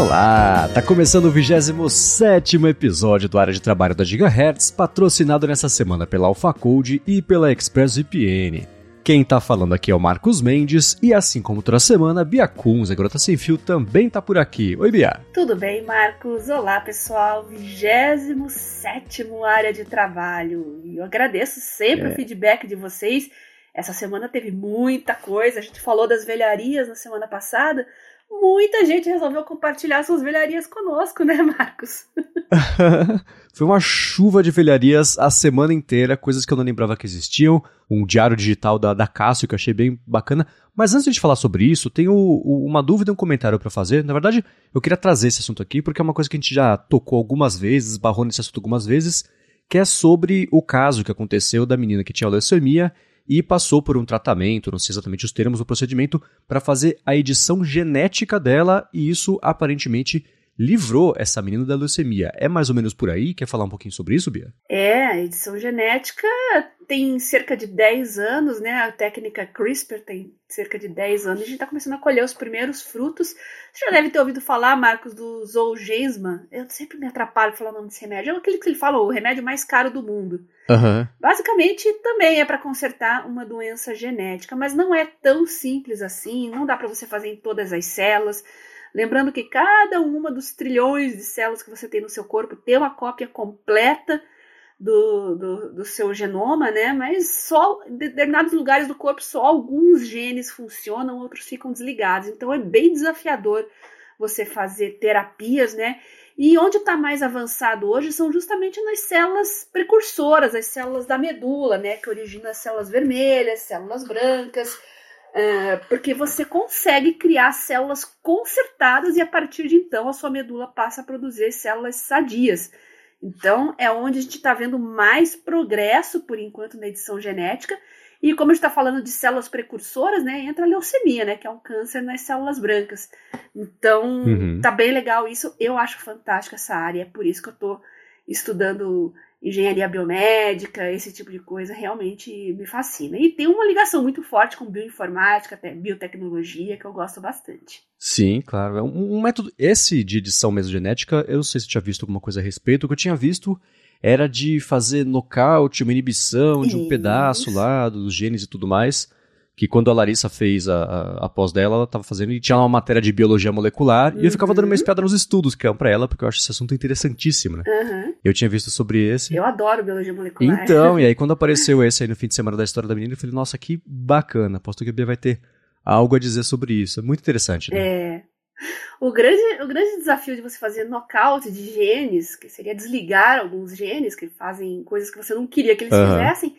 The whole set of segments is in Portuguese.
Olá, tá começando o 27 episódio do Área de Trabalho da Gigahertz, patrocinado nessa semana pela AlphaCode e pela ExpressVPN. Quem tá falando aqui é o Marcos Mendes e assim como toda semana, Bia Kunz, a Garota Sem Fio, também tá por aqui. Oi, Bia. Tudo bem, Marcos? Olá, pessoal. 27 Área de Trabalho. E eu agradeço sempre é. o feedback de vocês. Essa semana teve muita coisa. A gente falou das velharias na semana passada, muita gente resolveu compartilhar suas velharias conosco, né, Marcos? Foi uma chuva de velharias a semana inteira, coisas que eu não lembrava que existiam. Um diário digital da, da Cássio que eu achei bem bacana. Mas antes de falar sobre isso, tenho uma dúvida e um comentário para fazer. Na verdade, eu queria trazer esse assunto aqui porque é uma coisa que a gente já tocou algumas vezes, barrou nesse assunto algumas vezes, que é sobre o caso que aconteceu da menina que tinha leucemia e passou por um tratamento, não sei exatamente os termos do procedimento, para fazer a edição genética dela e isso aparentemente livrou essa menina da leucemia. É mais ou menos por aí? Quer falar um pouquinho sobre isso, Bia? É, a edição genética tem cerca de 10 anos, né? A técnica CRISPR tem cerca de 10 anos. A gente está começando a colher os primeiros frutos. Você já deve ter ouvido falar, Marcos, do Zolgensma. Eu sempre me atrapalho falar o nome desse remédio. É aquele que ele fala, o remédio mais caro do mundo. Uhum. Basicamente, também é para consertar uma doença genética, mas não é tão simples assim. Não dá para você fazer em todas as células. Lembrando que cada uma dos trilhões de células que você tem no seu corpo tem uma cópia completa do, do, do, seu genoma, né? Mas só em determinados lugares do corpo só alguns genes funcionam, outros ficam desligados. Então é bem desafiador você fazer terapias, né? E onde está mais avançado hoje são justamente nas células precursoras, as células da medula, né? Que originam as células vermelhas, células brancas, é, porque você consegue criar células consertadas e a partir de então a sua medula passa a produzir células sadias. Então é onde a gente está vendo mais progresso por enquanto na edição genética. E como a gente está falando de células precursoras, né, entra a leucemia, né, que é um câncer nas células brancas. Então uhum. tá bem legal isso. Eu acho fantástica essa área, é por isso que eu estou estudando engenharia biomédica, esse tipo de coisa realmente me fascina. E tem uma ligação muito forte com bioinformática, até biotecnologia, que eu gosto bastante. Sim, claro. É um, um método. Esse de edição mesogenética, eu não sei se tinha visto alguma coisa a respeito. O que eu tinha visto era de fazer nocaute, uma inibição de um Isso. pedaço lá dos genes e tudo mais que quando a Larissa fez a, a, a pós dela, ela estava fazendo e tinha uma matéria de biologia molecular uhum. e eu ficava dando uma uhum. espiada nos estudos que é para ela, porque eu acho esse assunto interessantíssimo, né? Uhum. Eu tinha visto sobre esse. Eu adoro biologia molecular. Então, e aí quando apareceu esse aí no fim de semana da história da menina, eu falei, nossa, que bacana, aposto que a Bia vai ter algo a dizer sobre isso. É muito interessante, né? É. O grande, o grande desafio de você fazer nocaute de genes, que seria desligar alguns genes que fazem coisas que você não queria que eles uhum. fizessem,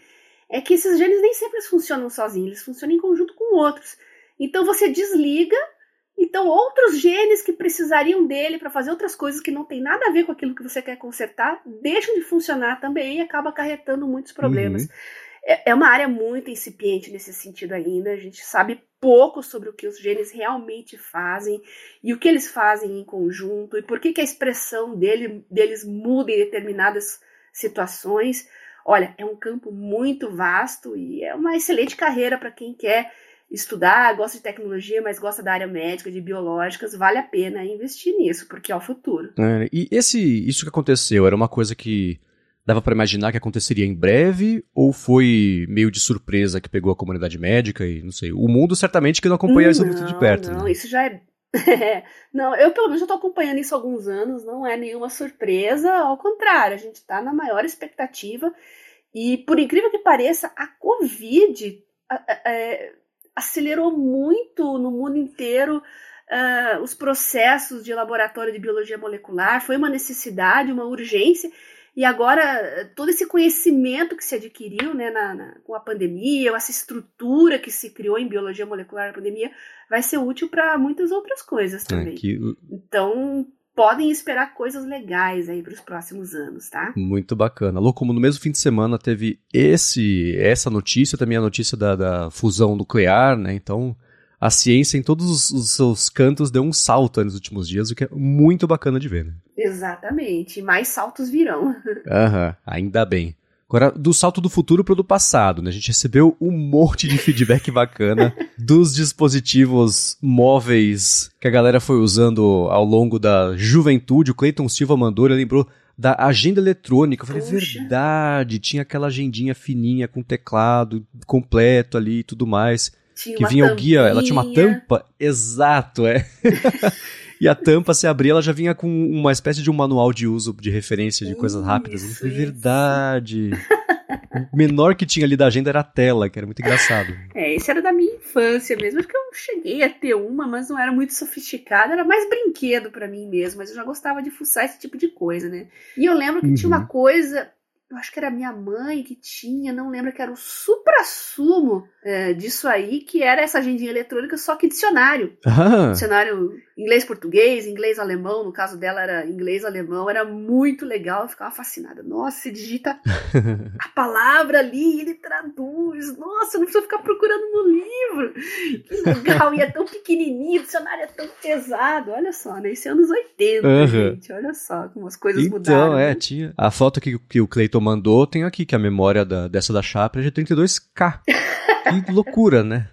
é que esses genes nem sempre funcionam sozinhos, eles funcionam em conjunto com outros. Então você desliga, então outros genes que precisariam dele para fazer outras coisas que não tem nada a ver com aquilo que você quer consertar, deixam de funcionar também e acaba acarretando muitos problemas. Uhum. É, é uma área muito incipiente nesse sentido ainda, a gente sabe pouco sobre o que os genes realmente fazem e o que eles fazem em conjunto e por que, que a expressão dele, deles muda em determinadas situações. Olha, é um campo muito vasto e é uma excelente carreira para quem quer estudar, gosta de tecnologia, mas gosta da área médica, de biológicas, vale a pena investir nisso, porque é o futuro. É, e esse, isso que aconteceu, era uma coisa que dava para imaginar que aconteceria em breve, ou foi meio de surpresa que pegou a comunidade médica e, não sei, o mundo certamente que não acompanha não, isso muito de perto. Não, né? isso já é é, não, eu pelo menos já estou acompanhando isso há alguns anos, não é nenhuma surpresa, ao contrário, a gente está na maior expectativa e, por incrível que pareça, a Covid é, acelerou muito no mundo inteiro uh, os processos de laboratório de biologia molecular, foi uma necessidade, uma urgência, e agora, todo esse conhecimento que se adquiriu né, na, na, com a pandemia, essa estrutura que se criou em biologia molecular na pandemia, vai ser útil para muitas outras coisas é, também. É, que... Então, podem esperar coisas legais aí para os próximos anos, tá? Muito bacana. Lô, como no mesmo fim de semana teve esse essa notícia, também a notícia da, da fusão nuclear, né? Então, a ciência em todos os seus cantos deu um salto nos últimos dias, o que é muito bacana de ver, né? Exatamente. Mais saltos virão. Aham, ainda bem. Agora, do salto do futuro para o do passado, né? A gente recebeu um monte de feedback bacana dos dispositivos móveis que a galera foi usando ao longo da juventude. O Cleiton Silva mandou, ele lembrou da agenda eletrônica. Eu falei, Puxa. verdade, tinha aquela agendinha fininha com teclado completo ali e tudo mais. Tinha que vinha tampinha. o guia, ela tinha uma tampa. Exato, é. e a tampa, se abrir, ela já vinha com uma espécie de um manual de uso, de referência de coisas rápidas. Isso, verdade. O menor que tinha ali da agenda era a tela, que era muito engraçado. É, esse era da minha infância mesmo. Acho que eu cheguei a ter uma, mas não era muito sofisticada. Era mais brinquedo para mim mesmo. Mas eu já gostava de fuçar esse tipo de coisa, né? E eu lembro que uhum. tinha uma coisa eu acho que era minha mãe que tinha, não lembro que era o supra-sumo é, disso aí, que era essa agendinha eletrônica, só que dicionário. Ah. Dicionário inglês-português, inglês-alemão, no caso dela era inglês-alemão, era muito legal, eu ficava fascinada. Nossa, você digita a palavra ali e ele traduz. Nossa, não precisa ficar procurando no livro. Que legal, e é tão pequenininho, o dicionário é tão pesado. Olha só, né? Isso é anos 80, uhum. gente. Olha só como as coisas então, mudaram. Então, é, né? tinha. A foto que, que o Cleiton mandou tem aqui, que a memória da, dessa da chapa é de 32K. que loucura, né?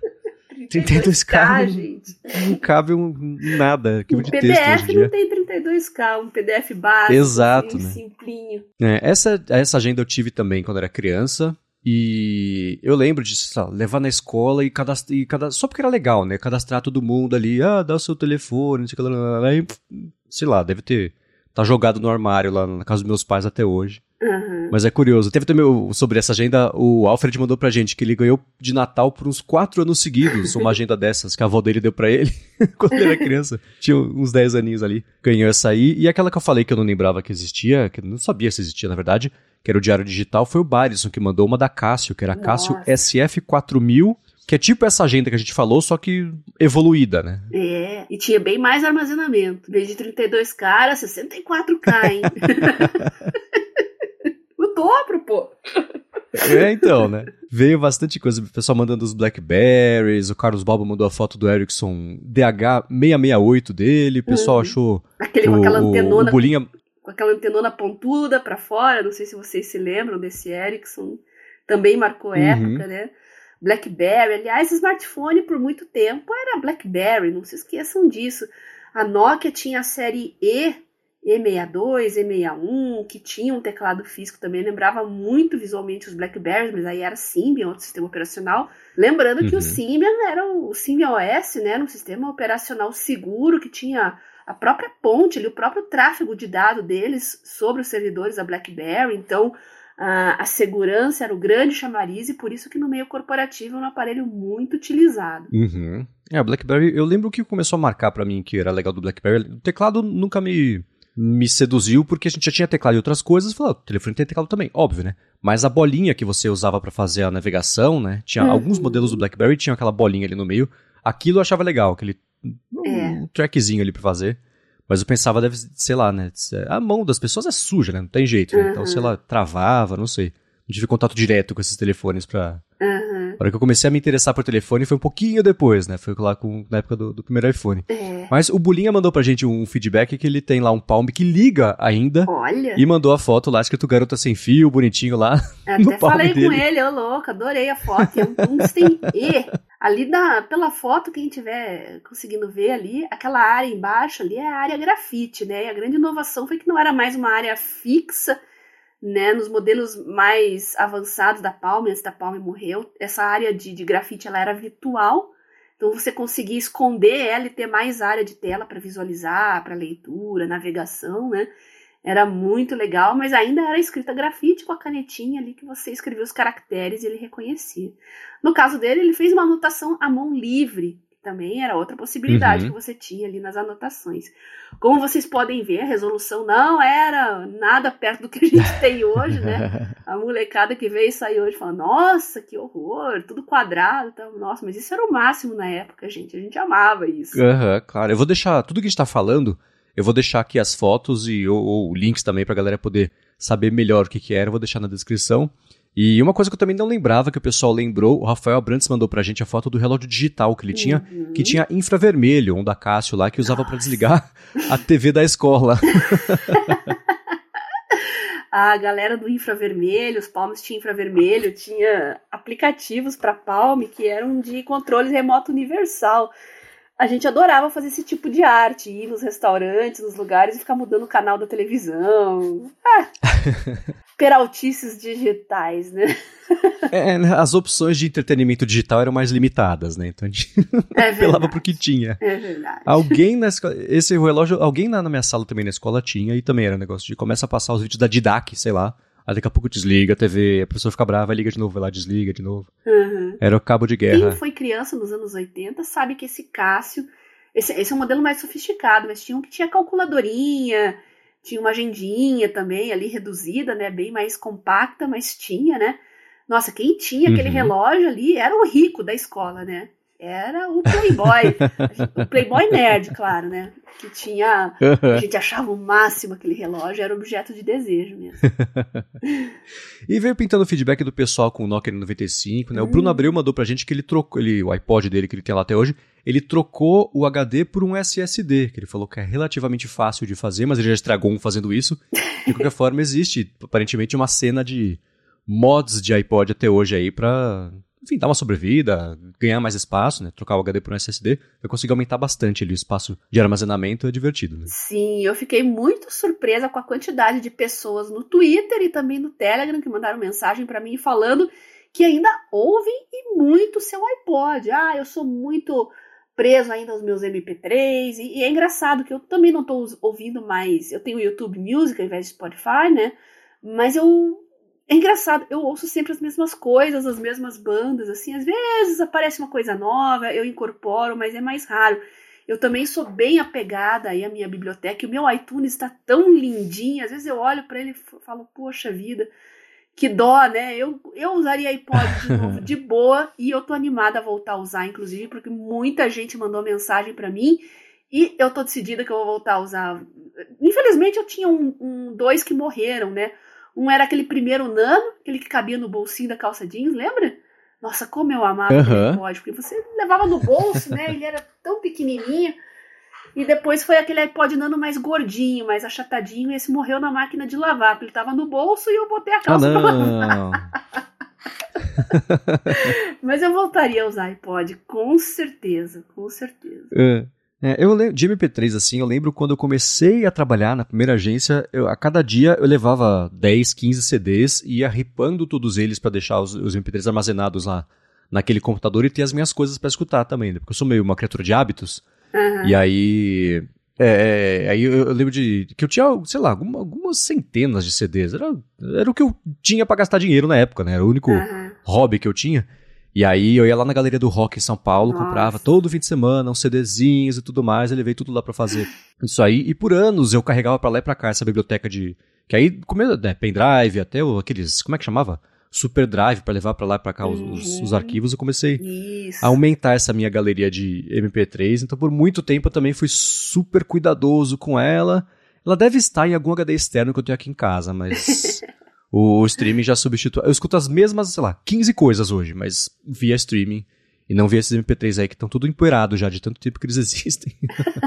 32K, gente. Não, cabe um, nada. Um PDF não tem 32K, um PDF básico. Exato, assim, né? simplinho. É, essa, essa agenda eu tive também quando era criança. E eu lembro de lá, levar na escola e cadastrar, e cadastrar. Só porque era legal, né? Cadastrar todo mundo ali. Ah, dá o seu telefone, não sei o que lá. Sei lá, deve ter. Tá jogado no armário lá na casa dos meus pais até hoje. Uhum. Mas é curioso. Teve também sobre essa agenda, o Alfred mandou pra gente que ele ganhou de Natal por uns quatro anos seguidos uma agenda dessas que a avó dele deu pra ele quando ele era criança. Tinha uns 10 aninhos ali. Ganhou essa aí. E aquela que eu falei que eu não lembrava que existia, que eu não sabia se existia na verdade, que era o Diário Digital, foi o Barison que mandou uma da Cássio, que era a Cássio SF4000 que é tipo essa agenda que a gente falou, só que evoluída, né? É, e tinha bem mais armazenamento. Em vez de 32K, era 64K, hein? dobro, pô. É, então, né? Veio bastante coisa. O pessoal mandando os Blackberries, o Carlos Balbo mandou a foto do Ericsson DH668 dele, o pessoal uhum. achou. Aquele o, com aquela antenona. O bolinha... Com aquela antenona pontuda para fora, não sei se vocês se lembram desse Ericsson. Também marcou uhum. época, né? Blackberry, aliás, smartphone por muito tempo era Blackberry, não se esqueçam disso. A Nokia tinha a série E e62, E61, que tinha um teclado físico também, lembrava muito visualmente os Blackberries, mas aí era Symbian, outro sistema operacional. Lembrando uhum. que o uhum. Symbian era o Symbian OS, né, era um sistema operacional seguro que tinha a própria ponte, ali, o próprio tráfego de dados deles sobre os servidores da BlackBerry, então a, segurança era o grande chamariz e por isso que no meio corporativo é um aparelho muito utilizado. Uhum. É, o BlackBerry, eu lembro que começou a marcar para mim que era legal do BlackBerry, o teclado nunca me me seduziu porque a gente já tinha teclado e outras coisas. Falei, oh, o telefone tem teclado também, óbvio, né? Mas a bolinha que você usava para fazer a navegação, né? Tinha uhum. alguns modelos do BlackBerry tinham aquela bolinha ali no meio. Aquilo eu achava legal, aquele é. um trackzinho ali para fazer. Mas eu pensava, deve, sei lá, né? A mão das pessoas é suja, né? Não tem jeito, né? Uhum. Então, sei lá, travava, não sei. Não tive contato direto com esses telefones pra, Uhum. A hora que eu comecei a me interessar por telefone foi um pouquinho depois, né? Foi lá com, na época do, do primeiro iPhone. É. Mas o Bulinha mandou pra gente um feedback que ele tem lá um Palm que liga ainda. Olha. E mandou a foto lá, escrito garota sem fio, bonitinho lá. Até no falei dele. com ele, ô louco, adorei a foto. É um tungsten E. Ali na, pela foto, quem tiver conseguindo ver ali, aquela área embaixo ali é a área grafite, né? E a grande inovação foi que não era mais uma área fixa né, nos modelos mais avançados da Palm, antes da Palm morreu, essa área de, de grafite ela era virtual, então você conseguia esconder ela e ter mais área de tela para visualizar, para leitura, navegação, né? Era muito legal, mas ainda era escrita grafite com a canetinha ali que você escrevia os caracteres e ele reconhecia. No caso dele, ele fez uma anotação à mão livre, também era outra possibilidade uhum. que você tinha ali nas anotações. Como vocês podem ver, a resolução não era nada perto do que a gente tem hoje, né? A molecada que veio e saiu hoje fala, nossa, que horror, tudo quadrado, tá? nossa, mas isso era o máximo na época, gente, a gente amava isso. Uhum, claro, eu vou deixar, tudo que a gente tá falando, eu vou deixar aqui as fotos e ou, ou links também pra galera poder saber melhor o que que era, eu vou deixar na descrição. E uma coisa que eu também não lembrava, que o pessoal lembrou, o Rafael Abrantes mandou pra gente a foto do relógio digital que ele tinha, uhum. que tinha infravermelho, um da Cássio lá, que usava para desligar a TV da escola. a galera do infravermelho, os Palms tinha infravermelho, tinha aplicativos para Palm que eram de controle remoto universal. A gente adorava fazer esse tipo de arte, ir nos restaurantes, nos lugares e ficar mudando o canal da televisão. Ah, peraltices digitais, né? É, né, as opções de entretenimento digital eram mais limitadas, né? Então a gente é apelava pro que tinha. É verdade. Alguém na escola, esse relógio, alguém na, na minha sala também na escola tinha, e também era um negócio de começa a passar os vídeos da Didac, sei lá. Aí daqui a pouco desliga a TV, a pessoa fica brava, liga de novo, vai lá, desliga de novo. Uhum. Era o cabo de guerra. Quem foi criança nos anos 80 sabe que esse Cássio, esse, esse é um modelo mais sofisticado, mas tinha um que tinha calculadorinha, tinha uma agendinha também ali reduzida, né, bem mais compacta, mas tinha, né? Nossa, quem tinha aquele uhum. relógio ali era o rico da escola, né? Era o Playboy. o Playboy nerd, claro, né? Que tinha. A gente achava o máximo aquele relógio, era objeto de desejo mesmo. e veio pintando o feedback do pessoal com o Nokia 95, né? Hum. O Bruno hum. Abreu mandou pra gente que ele trocou. Ele, o iPod dele que ele tem lá até hoje, ele trocou o HD por um SSD, que ele falou que é relativamente fácil de fazer, mas ele já estragou um fazendo isso. De qualquer forma, existe aparentemente uma cena de mods de iPod até hoje aí pra enfim, dar uma sobrevida, ganhar mais espaço, né? Trocar o HD por um SSD, eu consigo aumentar bastante ali o espaço de armazenamento, é divertido, né? Sim, eu fiquei muito surpresa com a quantidade de pessoas no Twitter e também no Telegram que mandaram mensagem para mim falando que ainda ouvem e muito seu iPod. Ah, eu sou muito preso ainda aos meus MP3 e, e é engraçado que eu também não estou ouvindo mais. Eu tenho YouTube Music ao invés de Spotify, né? Mas eu é engraçado, eu ouço sempre as mesmas coisas, as mesmas bandas, assim, às vezes aparece uma coisa nova, eu incorporo, mas é mais raro. Eu também sou bem apegada aí à minha biblioteca, e o meu iTunes está tão lindinho, às vezes eu olho para ele e falo, poxa vida, que dó, né? Eu, eu usaria iPod de novo de boa, e eu tô animada a voltar a usar, inclusive, porque muita gente mandou mensagem para mim, e eu tô decidida que eu vou voltar a usar. Infelizmente eu tinha um, um dois que morreram, né? Um era aquele primeiro nano, aquele que cabia no bolsinho da calça jeans, lembra? Nossa, como eu amava uhum. aquele iPod, porque você levava no bolso, né? Ele era tão pequenininho. E depois foi aquele iPod nano mais gordinho, mais achatadinho, e esse morreu na máquina de lavar, porque ele tava no bolso e eu botei a calça ah, pra lavar. Mas eu voltaria a usar iPod, com certeza, com certeza. Uh. É, eu lembro, de MP3, assim, eu lembro quando eu comecei a trabalhar na primeira agência, eu, a cada dia eu levava 10, 15 CDs e ia ripando todos eles para deixar os, os, MP3 armazenados lá naquele computador e ter as minhas coisas para escutar também, né? porque eu sou meio uma criatura de hábitos. Uhum. E aí. É, é, aí eu, eu, lembro de que eu tinha, sei lá, alguma, algumas centenas de CDs. Era, era o que eu tinha para gastar dinheiro na época, né? Era o único uhum. hobby que eu tinha. E aí eu ia lá na Galeria do Rock em São Paulo, Nossa. comprava todo fim de semana uns CDzinhos e tudo mais, eu levei tudo lá para fazer isso aí. E por anos eu carregava para lá e pra cá essa biblioteca de. Que aí, comendo, né, pendrive, até o, aqueles. Como é que chamava? Super Drive para levar para lá e pra cá os, uhum. os, os, arquivos. Eu comecei isso. a aumentar essa minha galeria de MP3. Então por muito tempo eu também fui super cuidadoso com ela. Ela deve estar em algum HD externo que eu tenho aqui em casa, mas. O streaming já substitui. Eu escuto as mesmas, sei lá, 15 coisas hoje, mas via streaming. E não via esses MP3 aí que estão tudo empoeirado já, de tanto tempo que eles existem.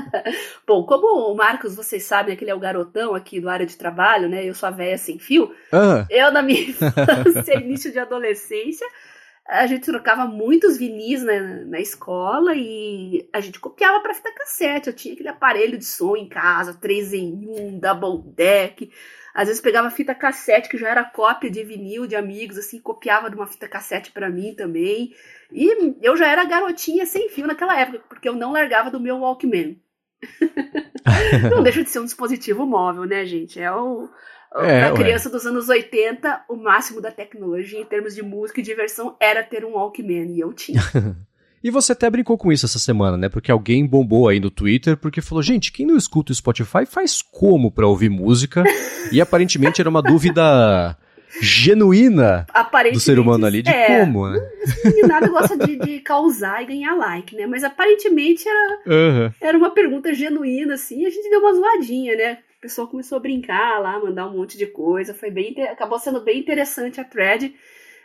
Bom, como o Marcos, vocês sabem, que ele é o garotão aqui do área de trabalho, né? Eu sou a véia sem fio. Ah. Eu, na minha infância, início de adolescência, a gente trocava muitos vinis na, na escola e a gente copiava para fita cassete. Eu tinha aquele aparelho de som em casa, 3 em 1, double deck. Às vezes pegava fita cassete, que já era cópia de vinil de amigos, assim, copiava de uma fita cassete para mim também. E eu já era garotinha sem fio naquela época, porque eu não largava do meu Walkman. não deixa de ser um dispositivo móvel, né, gente? É o. É, a criança ué. dos anos 80, o máximo da tecnologia em termos de música e diversão era ter um Walkman, e eu tinha. E você até brincou com isso essa semana, né? Porque alguém bombou aí no Twitter porque falou: gente, quem não escuta o Spotify faz como para ouvir música? e aparentemente era uma dúvida genuína do ser humano ali de é, como, né? Nada gosta de, de, causar e ganhar like, né? Mas aparentemente era, uhum. era uma pergunta genuína, assim, e a gente deu uma zoadinha, né? O pessoal começou a brincar lá, mandar um monte de coisa, foi bem, acabou sendo bem interessante a thread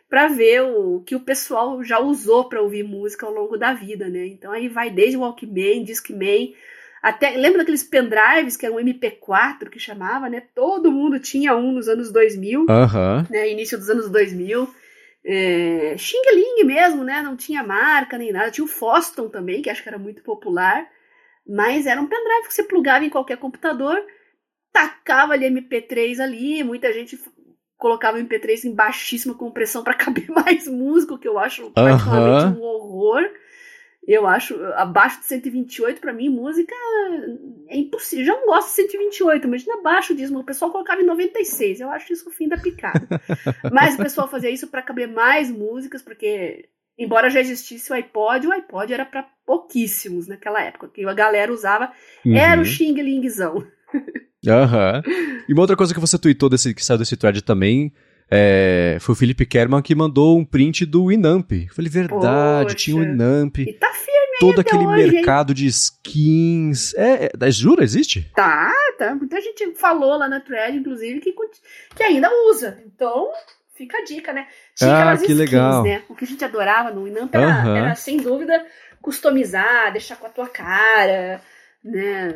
para ver o que o pessoal já usou para ouvir música ao longo da vida, né? Então aí vai desde Walkman, Discman, Até, lembra daqueles pendrives que eram MP4 que chamava, né? Todo mundo tinha um nos anos 2000, Aham. né? Início dos anos 2000. É, Xing Ling mesmo, né? Não tinha marca nem nada. Tinha o Foston também, que acho que era muito popular. Mas era um pendrive que você plugava em qualquer computador, tacava ali MP3 ali. Muita gente colocava MP3 em baixíssima compressão para caber mais música, o que eu acho particularmente um horror. Eu acho, abaixo de 128, pra mim, música é impossível. Já não gosto de 128, imagina abaixo disso. O pessoal colocava em 96. Eu acho isso o fim da picada. Mas o pessoal fazia isso pra caber mais músicas, porque, embora já existisse o iPod, o iPod era pra pouquíssimos naquela época. Que a galera usava era o Uhum. Aham. E uma outra coisa que você tweetou desse, que saiu desse thread também é, foi o Felipe Kerman que mandou um print do Inamp. Eu falei, verdade, Poxa. tinha o Inamp. E tá firme Todo aquele hoje, hein? mercado de skins. É, é, jura, existe? Tá, tá. Muita gente falou lá na thread, inclusive, que, que ainda usa. Então, fica a dica, né? Tinha Ah, aquelas que skins, legal. né? O que a gente adorava no Inamp era, Aham. era, sem dúvida, customizar, deixar com a tua cara, né?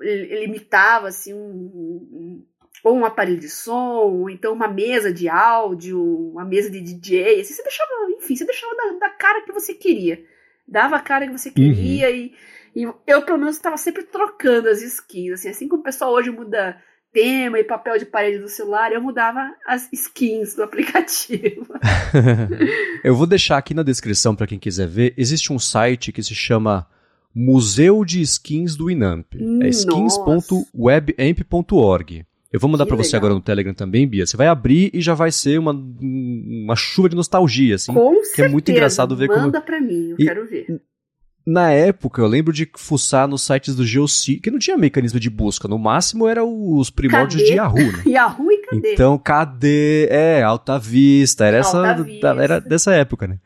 Ele, imitava, assim, um, ou um aparelho de som, ou então uma mesa de áudio, uma mesa de DJ, assim, você deixava, enfim, você deixava da, da cara que você queria. Dava a cara que você queria e, e eu, pelo menos, estava sempre trocando as skins, assim, assim como o pessoal hoje muda tema e papel de parede do celular, eu mudava as skins do aplicativo. Eu vou deixar aqui na descrição para quem quiser ver. Existe um site que se chama Museu de Skins do Inamp. É skins.webamp.org. Eu vou mandar para você agora no Telegram também, Bia. Você vai abrir e já vai ser uma, uma chuva de nostalgia, assim. Com que é certeza. muito engraçado ver como- Manda pra mim, eu E- quero ver. Na época, eu lembro de fuçar nos sites do Geocities, que não tinha mecanismo de busca. No máximo, era os primórdios Cadê? de Yahoo, né? Yahoo e cadê? Então, cadê? É, Alta Vista. Era, essa, Alta Vista. era dessa época, né?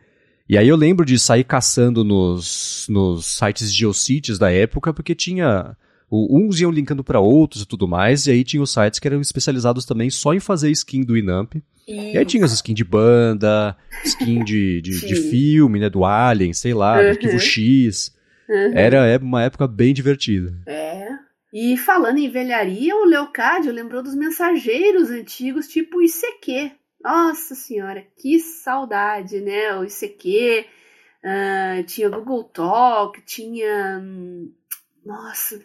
E aí eu lembro de sair caçando nos, nos sites Geocities da época, porque tinha. o- Uns iam linkando para outros e tudo mais, e aí tinha os sites que eram especializados também só em fazer skin do Inamp. E aí tinha as skin de banda, skin de, de, de Sim. filme, né? Do Alien, sei lá, do Uhum. Arquivo X. Uhum. Era é uma época bem divertida. É. E falando em velharia, o Leocádio lembrou dos mensageiros antigos, tipo ICQ. Nossa senhora, que saudade, né? O ICQ, ah, tinha Google Talk, tinha. hum, Nossa,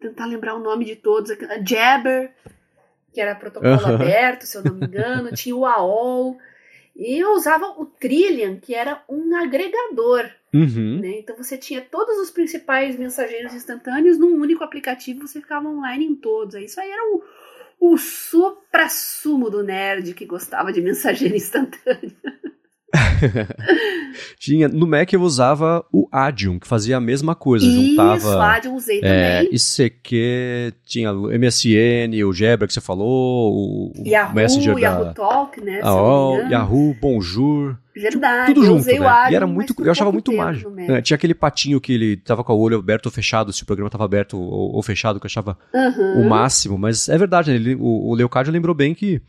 tentar lembrar o nome de todos. a Jabber, que era protocolo aberto, se eu não me engano, tinha o AOL. E eu usava o Trillian, que era um agregador Uhum. né? Então você tinha todos os principais mensageiros instantâneos num único aplicativo, você ficava online em todos. Isso aí era o, o supra-sumo do nerd que gostava de mensageiro instantâneo. Tinha, no Mac eu usava o Adium, que fazia a mesma coisa, Isso, juntava Ad eu usei é, também. ICQ, tinha o MSN, o Jabber que você falou, o, o Yahoo, Messenger Yahoo da Talk, né? a. Yahoo, Bonjour, Verdade, tudo junto, o né? Ad, e era muito, eu achava muito mágico. É, tinha aquele patinho que ele tava com o olho aberto ou fechado, se o programa tava aberto ou, ou fechado, que eu achava Uhum. o máximo, mas é verdade, né? ele, o, o Leocádio lembrou bem que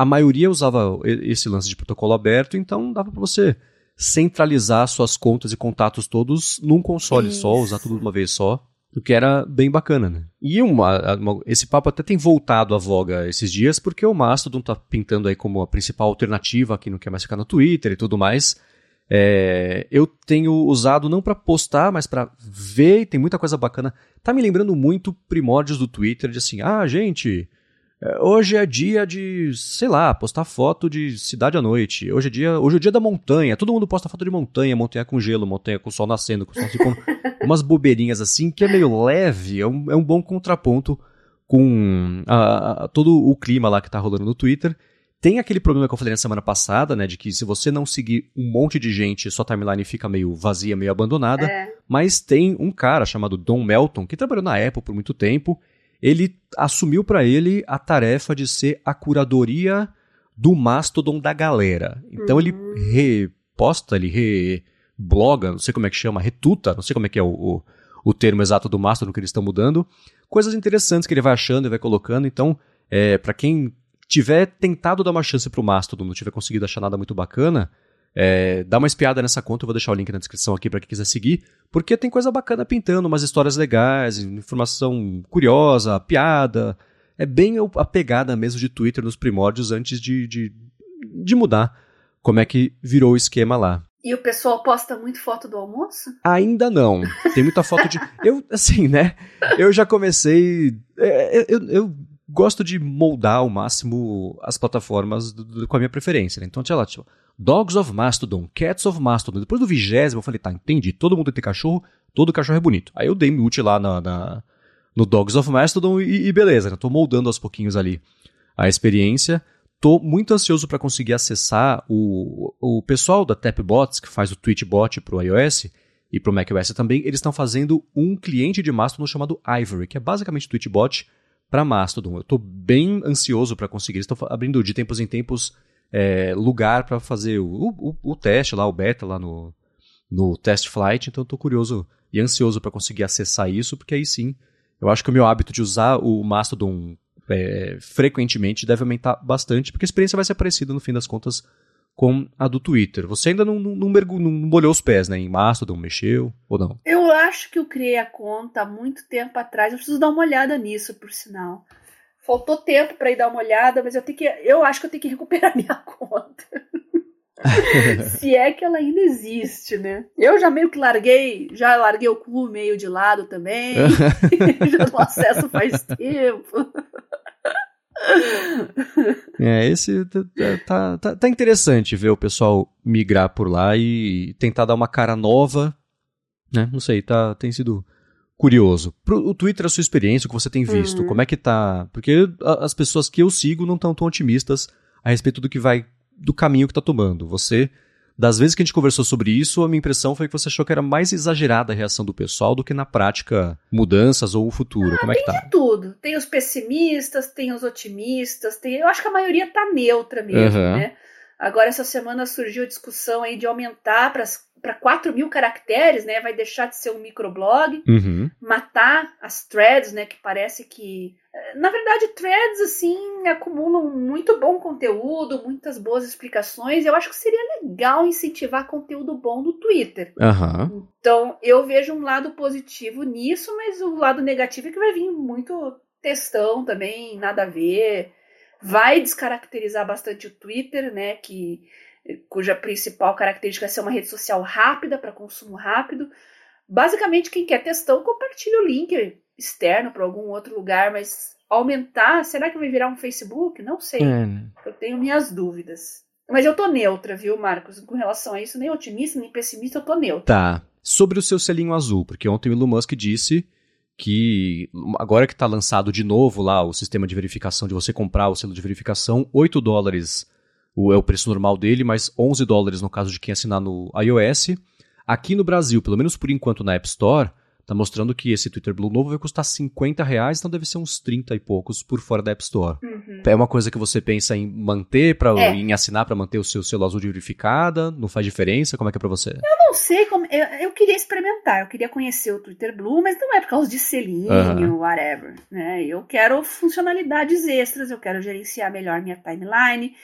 a maioria usava esse lance de protocolo aberto, então dava pra você centralizar suas contas e contatos todos num console só, Isso. usar tudo de uma vez só, o que era bem bacana, né? E uma, uma- esse papo até tem voltado à voga esses dias, porque o Mastodon tá pintando aí como a principal alternativa, quem não quer mais ficar no Twitter e tudo mais. É, eu tenho usado não pra postar, mas pra ver, tem muita coisa bacana. Tá me lembrando muito primórdios do Twitter, de assim, ah, gente, é, hoje é dia de, sei lá, postar foto de cidade à noite. Hoje é dia, hoje é dia da montanha. Todo mundo posta foto de montanha, montanha com gelo, montanha com sol nascendo, com sol se pondo. umas bobeirinhas assim, que é meio leve, é um, é um bom contraponto com a- a- todo o clima lá que tá rolando no Twitter. Tem aquele problema que eu falei na semana passada, né, de que se você não seguir um monte de gente, sua timeline fica meio vazia, meio abandonada. É. Mas tem um cara chamado Don Melton, que trabalhou na Apple por muito tempo. Ele assumiu pra ele a tarefa de ser a curadoria do Mastodon da galera. Então Uhum. ele reposta, ele rebloga, não sei como é que chama, retuta, não sei como é que é o, o, o termo exato do Mastodon que eles estão mudando. Coisas interessantes que ele vai achando e vai colocando. Então, é, para quem tiver tentado dar uma chance pro Mastodon, não tiver conseguido achar nada muito bacana, É, dá uma espiada nessa conta, eu vou deixar o link na descrição aqui para quem quiser seguir, porque tem coisa bacana pintando, umas histórias legais, informação curiosa, piada. É bem a pegada mesmo de Twitter nos primórdios antes de, de, de mudar como é que virou o esquema lá. E o pessoal posta muito foto do almoço? Ainda não. Tem muita foto de. Eu, assim, né? Eu já comecei. É, eu, eu gosto de moldar ao máximo as plataformas do, do, com a minha preferência. Né? Então, tinha lá, tipo, Dogs of Mastodon, Cats of Mastodon. Depois do vigésimo, eu falei, tá, entendi. Todo mundo tem cachorro, todo cachorro é bonito. Aí eu dei mute lá na, na no Dogs of Mastodon e, e beleza, né? Tô moldando aos pouquinhos ali a experiência. Tô muito ansioso para conseguir acessar o, o pessoal da Tapbots, que faz o Tweetbot pro iOS e pro macOS também. Eles estão fazendo um cliente de Mastodon chamado Ivory, que é basicamente o Tweetbot para Mastodon. Eu tô bem ansioso para conseguir. Estão abrindo de tempos em tempos é, lugar para fazer o, o, o, teste lá, o beta lá no, no Test Flight. Então tô curioso e ansioso para conseguir acessar isso, porque aí sim eu acho que o meu hábito de usar o Mastodon é, frequentemente deve aumentar bastante, porque a experiência vai ser parecida no fim das contas com a do Twitter. Você ainda não, não, não, não molhou os pés, né? Em Mastodon, mexeu ou não? Eu acho que eu criei a conta há muito tempo atrás. Eu preciso dar uma olhada nisso, por sinal. Faltou tempo para ir dar uma olhada, mas eu tenho que. Eu acho que eu tenho que recuperar minha conta. Se é que ela ainda existe, né? Eu já meio que larguei, já larguei o cu meio de lado também. já não acesso faz tempo. É, esse tá, tá, tá, interessante ver o pessoal migrar por lá e tentar dar uma cara nova, né? Não sei, tá, tem sido curioso. Pro, o Twitter, a sua experiência, o que você tem visto, uhum. como é que tá? Porque as pessoas que eu sigo não estão tão otimistas a respeito do que vai, do caminho que tá tomando. Você das vezes que a gente conversou sobre isso, a minha impressão foi que você achou que era mais exagerada a reação do pessoal do que na prática mudanças ou o futuro. Ah, Como é que tá? Tem tudo. Tem os pessimistas, tem os otimistas, tem... eu acho que a maioria tá neutra mesmo, uhum. né? Agora, essa semana surgiu a discussão aí de aumentar para 4 mil caracteres, né? Vai deixar de ser um microblog, uhum. matar as threads, né? Que parece que. Na verdade, threads, assim, acumulam muito bom conteúdo, muitas boas explicações. Eu acho que seria legal incentivar conteúdo bom no Twitter. Uhum. Então, eu vejo um lado positivo nisso, mas o lado negativo é que vai vir muito textão também, nada a ver vai descaracterizar bastante o Twitter, né, que cuja principal característica é ser uma rede social rápida para consumo rápido. Basicamente, quem quer textão compartilha o link externo para algum outro lugar, mas aumentar, será que vai virar um Facebook? Não sei. É. Eu tenho minhas dúvidas. Mas eu tô neutra, viu, Marcos? Com relação a isso, nem otimista, nem pessimista, eu tô neutra. Tá. Sobre o seu selinho azul, porque ontem o Elon Musk disse que agora que está lançado de novo lá o sistema de verificação, de você comprar o selo de verificação, 8 dólares o, é o preço normal dele, mas 11 dólares no caso de quem assinar no iOS. Aqui no Brasil, pelo menos por enquanto na App Store, Tá mostrando que esse Twitter Blue novo vai custar 50 reais, então deve ser uns 30 e poucos por fora da App Store. Uhum. É uma coisa que você pensa em manter, pra, é. em assinar para manter o seu selo azul de verificada? Não faz diferença? Como é que é pra você? Eu não sei como. Eu, eu queria experimentar, eu queria conhecer o Twitter Blue, mas não é por causa de selinho, uhum. whatever. Né? Eu quero funcionalidades extras, eu quero gerenciar melhor minha timeline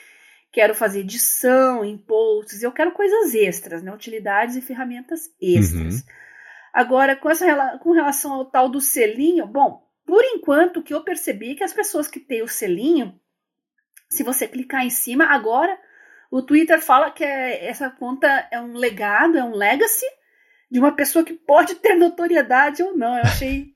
quero fazer edição em posts, eu quero coisas extras, né? Utilidades e ferramentas extras. Uhum. Agora, com, essa, com relação ao tal do selinho, bom, por enquanto o que eu percebi é que as pessoas que têm o selinho, se você clicar em cima, agora o Twitter fala que é, essa conta é um legado, é um legacy de uma pessoa que pode ter notoriedade ou não. Eu achei,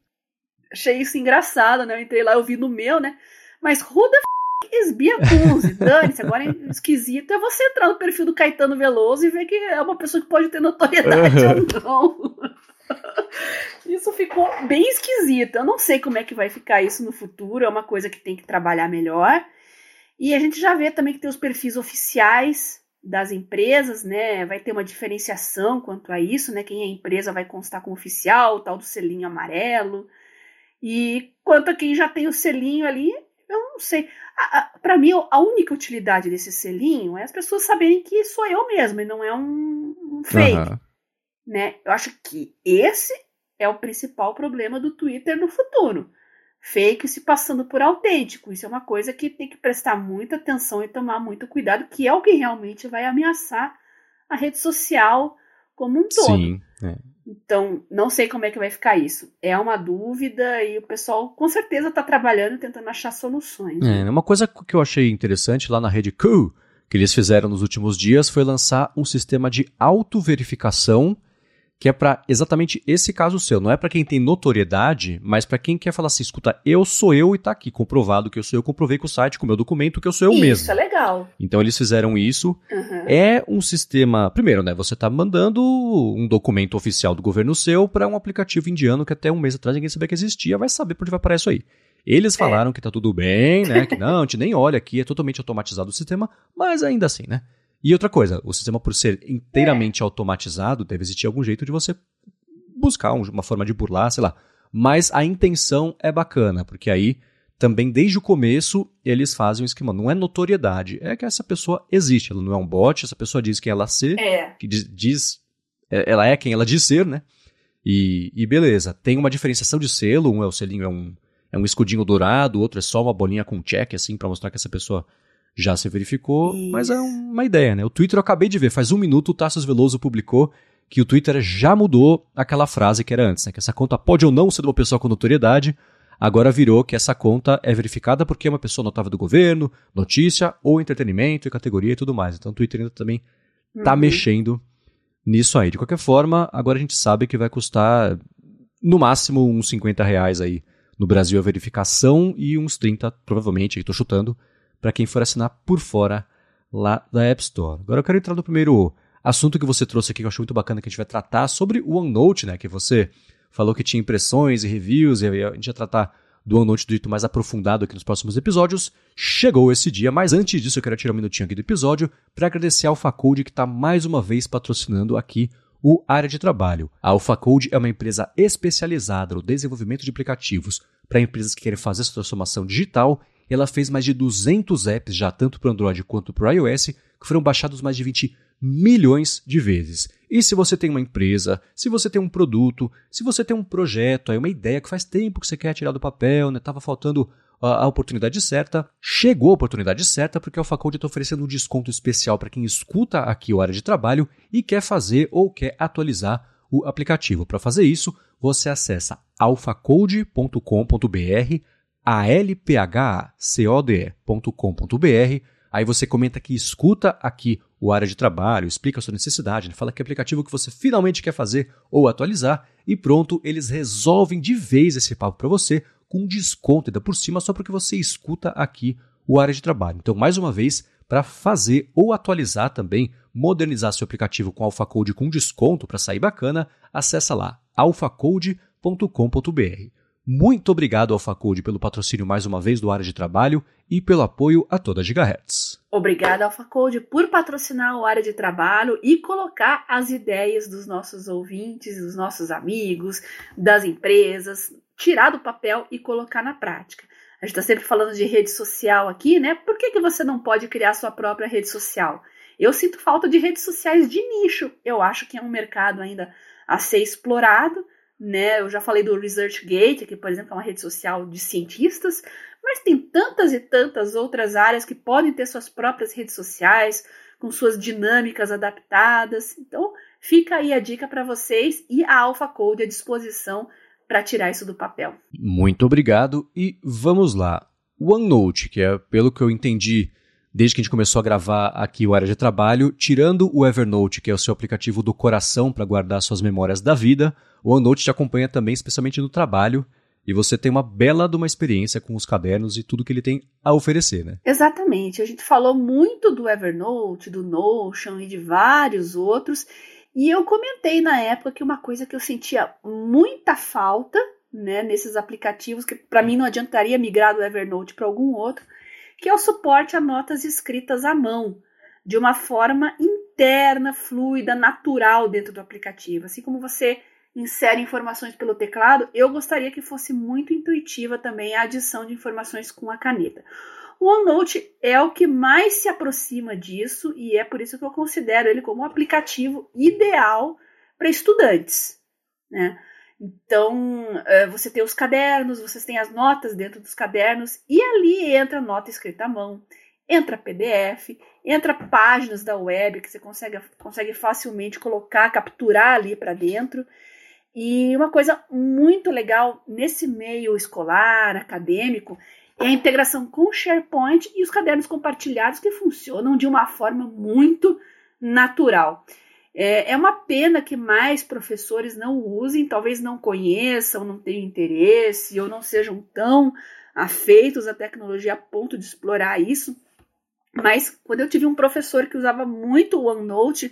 achei isso engraçado, né? Eu entrei lá, eu vi no meu, né? Mas who the f is Bia Kunze? Dane-se, agora é esquisito é você entrar no perfil do Caetano Veloso e ver que é uma pessoa que pode ter notoriedade ou não. isso ficou bem esquisito. Eu não sei como é que vai ficar isso no futuro, é uma coisa que tem que trabalhar melhor. E a gente já vê também que tem os perfis oficiais das empresas, né? Vai ter uma diferenciação quanto a isso, né? Quem é empresa vai constar como oficial, o tal do selinho amarelo. E quanto a quem já tem o selinho ali, eu não sei. Para mim, a única utilidade desse selinho é as pessoas saberem que sou eu mesma e não é um, um fake. Uhum né? Eu acho que esse é o principal problema do Twitter no futuro. Fake se passando por autêntico. Isso é uma coisa que tem que prestar muita atenção e tomar muito cuidado, que é o que realmente vai ameaçar a rede social como um todo. Sim. É. Então, não sei como é que vai ficar isso. É uma dúvida e o pessoal com certeza está trabalhando tentando achar soluções. É, uma coisa que eu achei interessante lá na rede Q, que eles fizeram nos últimos dias, foi lançar um sistema de autoverificação que é para exatamente esse caso seu. Não é para quem tem notoriedade, mas para quem quer falar assim: escuta, eu sou eu e tá aqui comprovado que eu sou eu, comprovei com o site, com o meu documento que eu sou eu isso, mesmo. Isso é legal. Então eles fizeram isso. Uhum. É um sistema. Primeiro, né? Você tá mandando um documento oficial do governo seu para um aplicativo indiano que até um mês atrás ninguém sabia que existia, vai saber por onde vai parar isso aí. Eles é. falaram é. que tá tudo bem, né? Que não, a gente nem olha aqui, é totalmente automatizado o sistema, mas ainda assim, né? E outra coisa, o sistema por ser inteiramente é. automatizado, deve existir algum jeito de você buscar uma forma de burlar, sei lá. Mas a intenção é bacana, porque aí também desde o começo eles fazem um esquema. Não é notoriedade, é que essa pessoa existe. Ela não é um bot, essa pessoa diz quem ela ser, é. que diz, diz, é, ela é quem ela diz ser, né? E, e, beleza. Tem uma diferenciação de selo, um é o selinho, é um, é um escudinho dourado, o outro é só uma bolinha com check, assim, para mostrar que essa pessoa já se verificou, Isso. mas é uma ideia, né? O Twitter eu acabei de ver, faz um minuto o Tassos Veloso publicou que o Twitter já mudou aquela frase que era antes, né? Que essa conta pode ou não ser de uma pessoa com notoriedade, agora virou que essa conta é verificada porque é uma pessoa notável do governo, notícia ou entretenimento e categoria e tudo mais. Então o Twitter ainda também está uhum. mexendo nisso aí. De qualquer forma, agora a gente sabe que vai custar no máximo uns 50 reais aí no Brasil a verificação e uns 30, provavelmente, estou chutando, para quem for assinar por fora lá da App Store. Agora eu quero entrar no primeiro assunto que você trouxe aqui, que eu acho muito bacana que a gente vai tratar, sobre o OneNote, né? Que você falou que tinha impressões e reviews, e a gente vai tratar do OneNote do jeito mais aprofundado aqui nos próximos episódios. Chegou esse dia, mas antes disso eu quero tirar um minutinho aqui do episódio para agradecer a AlphaCode que está mais uma vez patrocinando aqui o Área de Trabalho. A AlphaCode é uma empresa especializada no desenvolvimento de aplicativos para empresas que querem fazer essa transformação digital ela fez mais de 200 apps já tanto para Android quanto para iOS, que foram baixados mais de 20 milhões de vezes. E se você tem uma empresa, se você tem um produto, se você tem um projeto, aí uma ideia que faz tempo que você quer tirar do papel, né? Tava faltando a, oportunidade certa, chegou a oportunidade certa porque a Alphacode está oferecendo um desconto especial para quem escuta aqui o área de trabalho e quer fazer ou quer atualizar o aplicativo. Para fazer isso, você acessa alphacode.com.br alphacode.com.br. Aí você comenta que escuta aqui o área de trabalho, explica a sua necessidade, né? fala que aplicativo que você finalmente quer fazer ou atualizar e pronto, eles resolvem de vez esse papo para você com desconto ainda por cima só porque você escuta aqui o área de trabalho. Então, mais uma vez, para fazer ou atualizar também, modernizar seu aplicativo com AlphaCode com desconto para sair bacana, acessa lá alphacode.com.br. Muito obrigado ao Facode pelo patrocínio mais uma vez do área de trabalho e pelo apoio a toda a Gigahertz. Obrigada ao Facode por patrocinar o área de trabalho e colocar as ideias dos nossos ouvintes, dos nossos amigos, das empresas, tirar do papel e colocar na prática. A gente está sempre falando de rede social aqui, né? Por que, que você não pode criar sua própria rede social? Eu sinto falta de redes sociais de nicho. Eu acho que é um mercado ainda a ser explorado né? Eu já falei do ResearchGate, que, por exemplo, é uma rede social de cientistas, mas tem tantas e tantas outras áreas que podem ter suas próprias redes sociais, com suas dinâmicas adaptadas. Então, fica aí a dica para vocês e a Alpha Code à disposição para tirar isso do papel. Muito obrigado e vamos lá. OneNote, que é pelo que eu entendi desde que a gente começou a gravar aqui o área de trabalho, tirando o Evernote, que é o seu aplicativo do coração para guardar suas memórias da vida, o OneNote te acompanha também, especialmente no trabalho, e você tem uma bela de uma experiência com os cadernos e tudo que ele tem a oferecer, né? Exatamente. A gente falou muito do Evernote, do Notion e de vários outros, e eu comentei na época que uma coisa que eu sentia muita falta, né, nesses aplicativos que para mim não adiantaria migrar do Evernote para algum outro, que é o suporte a notas escritas à mão, de uma forma interna, fluida, natural dentro do aplicativo. Assim como você insere informações pelo teclado, eu gostaria que fosse muito intuitiva também a adição de informações com a caneta. O OneNote é o que mais se aproxima disso e é por isso que eu considero ele como um aplicativo ideal para estudantes. Né? Então, é, você tem os cadernos, você tem as notas dentro dos cadernos, e ali entra nota escrita à mão, entra PDF, entra páginas da web que você consegue, consegue facilmente colocar, capturar ali para dentro. E uma coisa muito legal nesse meio escolar, acadêmico, é a integração com o SharePoint e os cadernos compartilhados que funcionam de uma forma muito natural. É, é uma pena que mais professores não usem, talvez não conheçam, não tenham interesse ou não sejam tão afeitos à tecnologia a ponto de explorar isso. Mas quando eu tive um professor que usava muito o OneNote,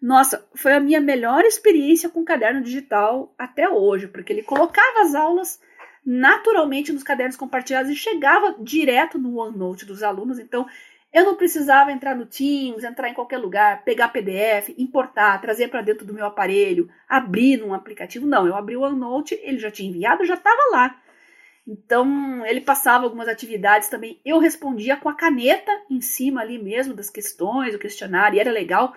nossa, foi a minha melhor experiência com caderno digital até hoje, porque ele colocava as aulas naturalmente nos cadernos compartilhados e chegava direto no OneNote dos alunos. Então, eu não precisava entrar no Teams, entrar em qualquer lugar, pegar PDF, importar, trazer para dentro do meu aparelho, abrir num aplicativo. Não, eu abri o OneNote, ele já tinha enviado, já estava lá. Então, ele passava algumas atividades também. Eu respondia com a caneta em cima ali mesmo das questões, o questionário, e era legal,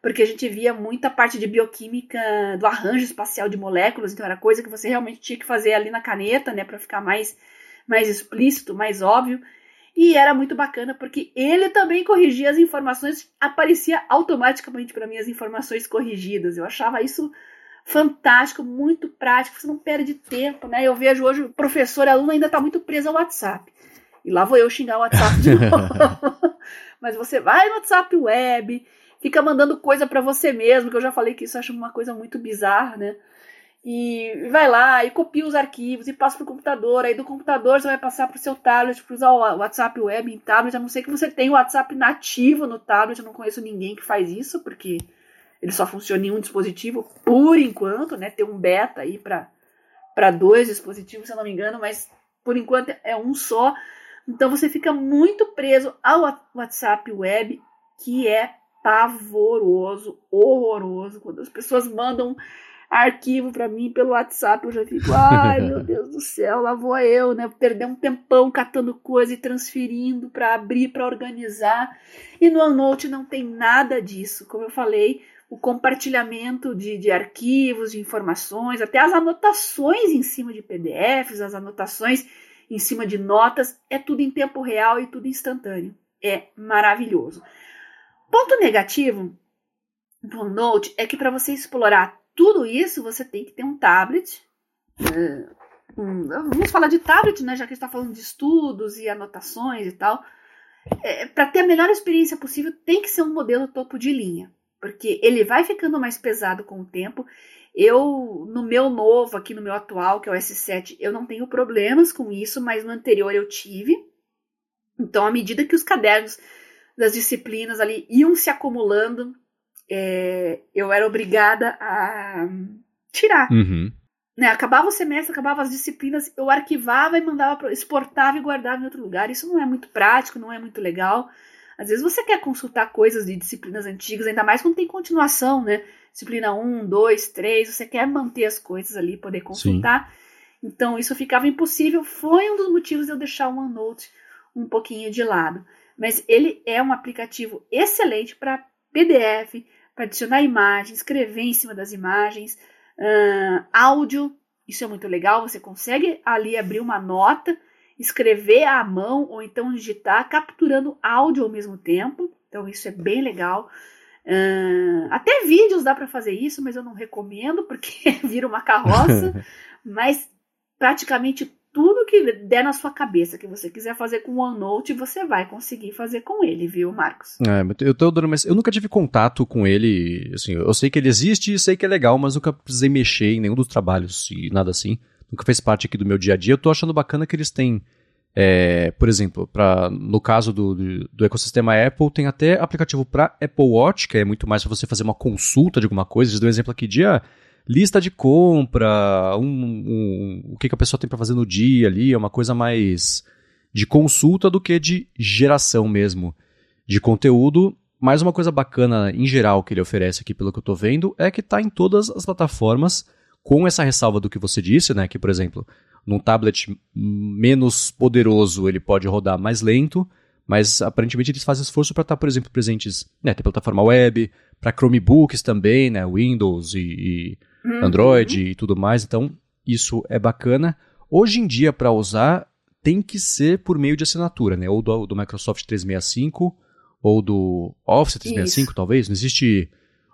porque a gente via muita parte de bioquímica do arranjo espacial de moléculas, então era coisa que você realmente tinha que fazer ali na caneta, né, para ficar mais, mais explícito, mais óbvio. E era muito bacana porque ele também corrigia as informações, aparecia automaticamente para mim as informações corrigidas. Eu achava isso fantástico, muito prático, você não perde tempo, né? Eu vejo hoje o professor e aluno ainda está muito preso ao WhatsApp. E lá vou eu xingar o WhatsApp de novo. Mas você vai no WhatsApp web, fica mandando coisa para você mesmo, que eu já falei que isso eu acho uma coisa muito bizarra, né? E vai lá e copia os arquivos e passa para o computador. Aí do computador você vai passar para o seu tablet para usar o WhatsApp web em tablet. A não ser que você tenha o WhatsApp nativo no tablet. Eu não conheço ninguém que faz isso, porque ele só funciona em um dispositivo por enquanto, né? Tem um beta aí para dois dispositivos, se eu não me engano, mas por enquanto é um só. Então você fica muito preso ao WhatsApp web, que é pavoroso, horroroso. Quando as pessoas mandam arquivo para mim pelo WhatsApp, eu já fico, ai meu Deus do céu, lá vou eu, né? Perder um tempão catando coisa e transferindo para abrir, para organizar. E no OneNote não tem nada disso. Como eu falei, o compartilhamento de, de arquivos, de informações, até as anotações em cima de PDFs, as anotações em cima de notas, é tudo em tempo real e tudo instantâneo. É maravilhoso. Ponto negativo do OneNote é que para você explorar tudo isso, você tem que ter um tablet. É, um, vamos falar de tablet, né? Já que está falando de estudos e anotações e tal. É, para ter a melhor experiência possível, tem que ser um modelo topo de linha porque ele vai ficando mais pesado com o tempo. Eu, no meu novo, aqui no meu atual, que é o S7, eu não tenho problemas com isso, mas no anterior eu tive. Então, à medida que os cadernos das disciplinas ali iam se acumulando, é, eu era obrigada a tirar. Uhum. Né, acabava o semestre, acabava as disciplinas, eu arquivava e mandava, exportava e guardava em outro lugar. Isso não é muito prático, não é muito legal. Às vezes você quer consultar coisas de disciplinas antigas, ainda mais quando tem continuação, né? Disciplina 1, 2, 3, você quer manter as coisas ali, poder consultar. Sim. Então isso ficava impossível. Foi um dos motivos de eu deixar o OneNote um pouquinho de lado. Mas ele é um aplicativo excelente para PDF, para adicionar imagens, escrever em cima das imagens, uh, áudio. Isso é muito legal. Você consegue ali abrir uma nota escrever à mão ou então digitar, capturando áudio ao mesmo tempo. Então isso é bem legal. Uh, até vídeos dá para fazer isso, mas eu não recomendo porque vira uma carroça. mas praticamente tudo que der na sua cabeça que você quiser fazer com o OneNote, você vai conseguir fazer com ele, viu, Marcos? É, eu tô mas eu nunca tive contato com ele, assim, eu sei que ele existe e sei que é legal, mas nunca precisei mexer em nenhum dos trabalhos e nada assim nunca fez parte aqui do meu dia a dia. Eu tô achando bacana que eles têm, é, por exemplo, pra, no caso do, do, do, ecossistema Apple, tem até aplicativo para Apple Watch, que é muito mais para você fazer uma consulta de alguma coisa. Eles dão um exemplo aqui de ah, lista de compra, um, um, o que, que a pessoa tem para fazer no dia ali, é uma coisa mais de consulta do que de geração mesmo de conteúdo. Mais uma coisa bacana em geral que ele oferece aqui, pelo que eu estou vendo, é que está em todas as plataformas com essa ressalva do que você disse, né, que, por exemplo, num tablet menos poderoso ele pode rodar mais lento, mas aparentemente eles fazem esforço para estar, por exemplo, presentes né, na plataforma web, para Chromebooks também, né, Windows e, e uhum. Android e tudo mais, então isso é bacana. Hoje em dia, para usar, tem que ser por meio de assinatura, né? Ou do, do Microsoft 365 ou do Office 365, Isso. talvez. Não existe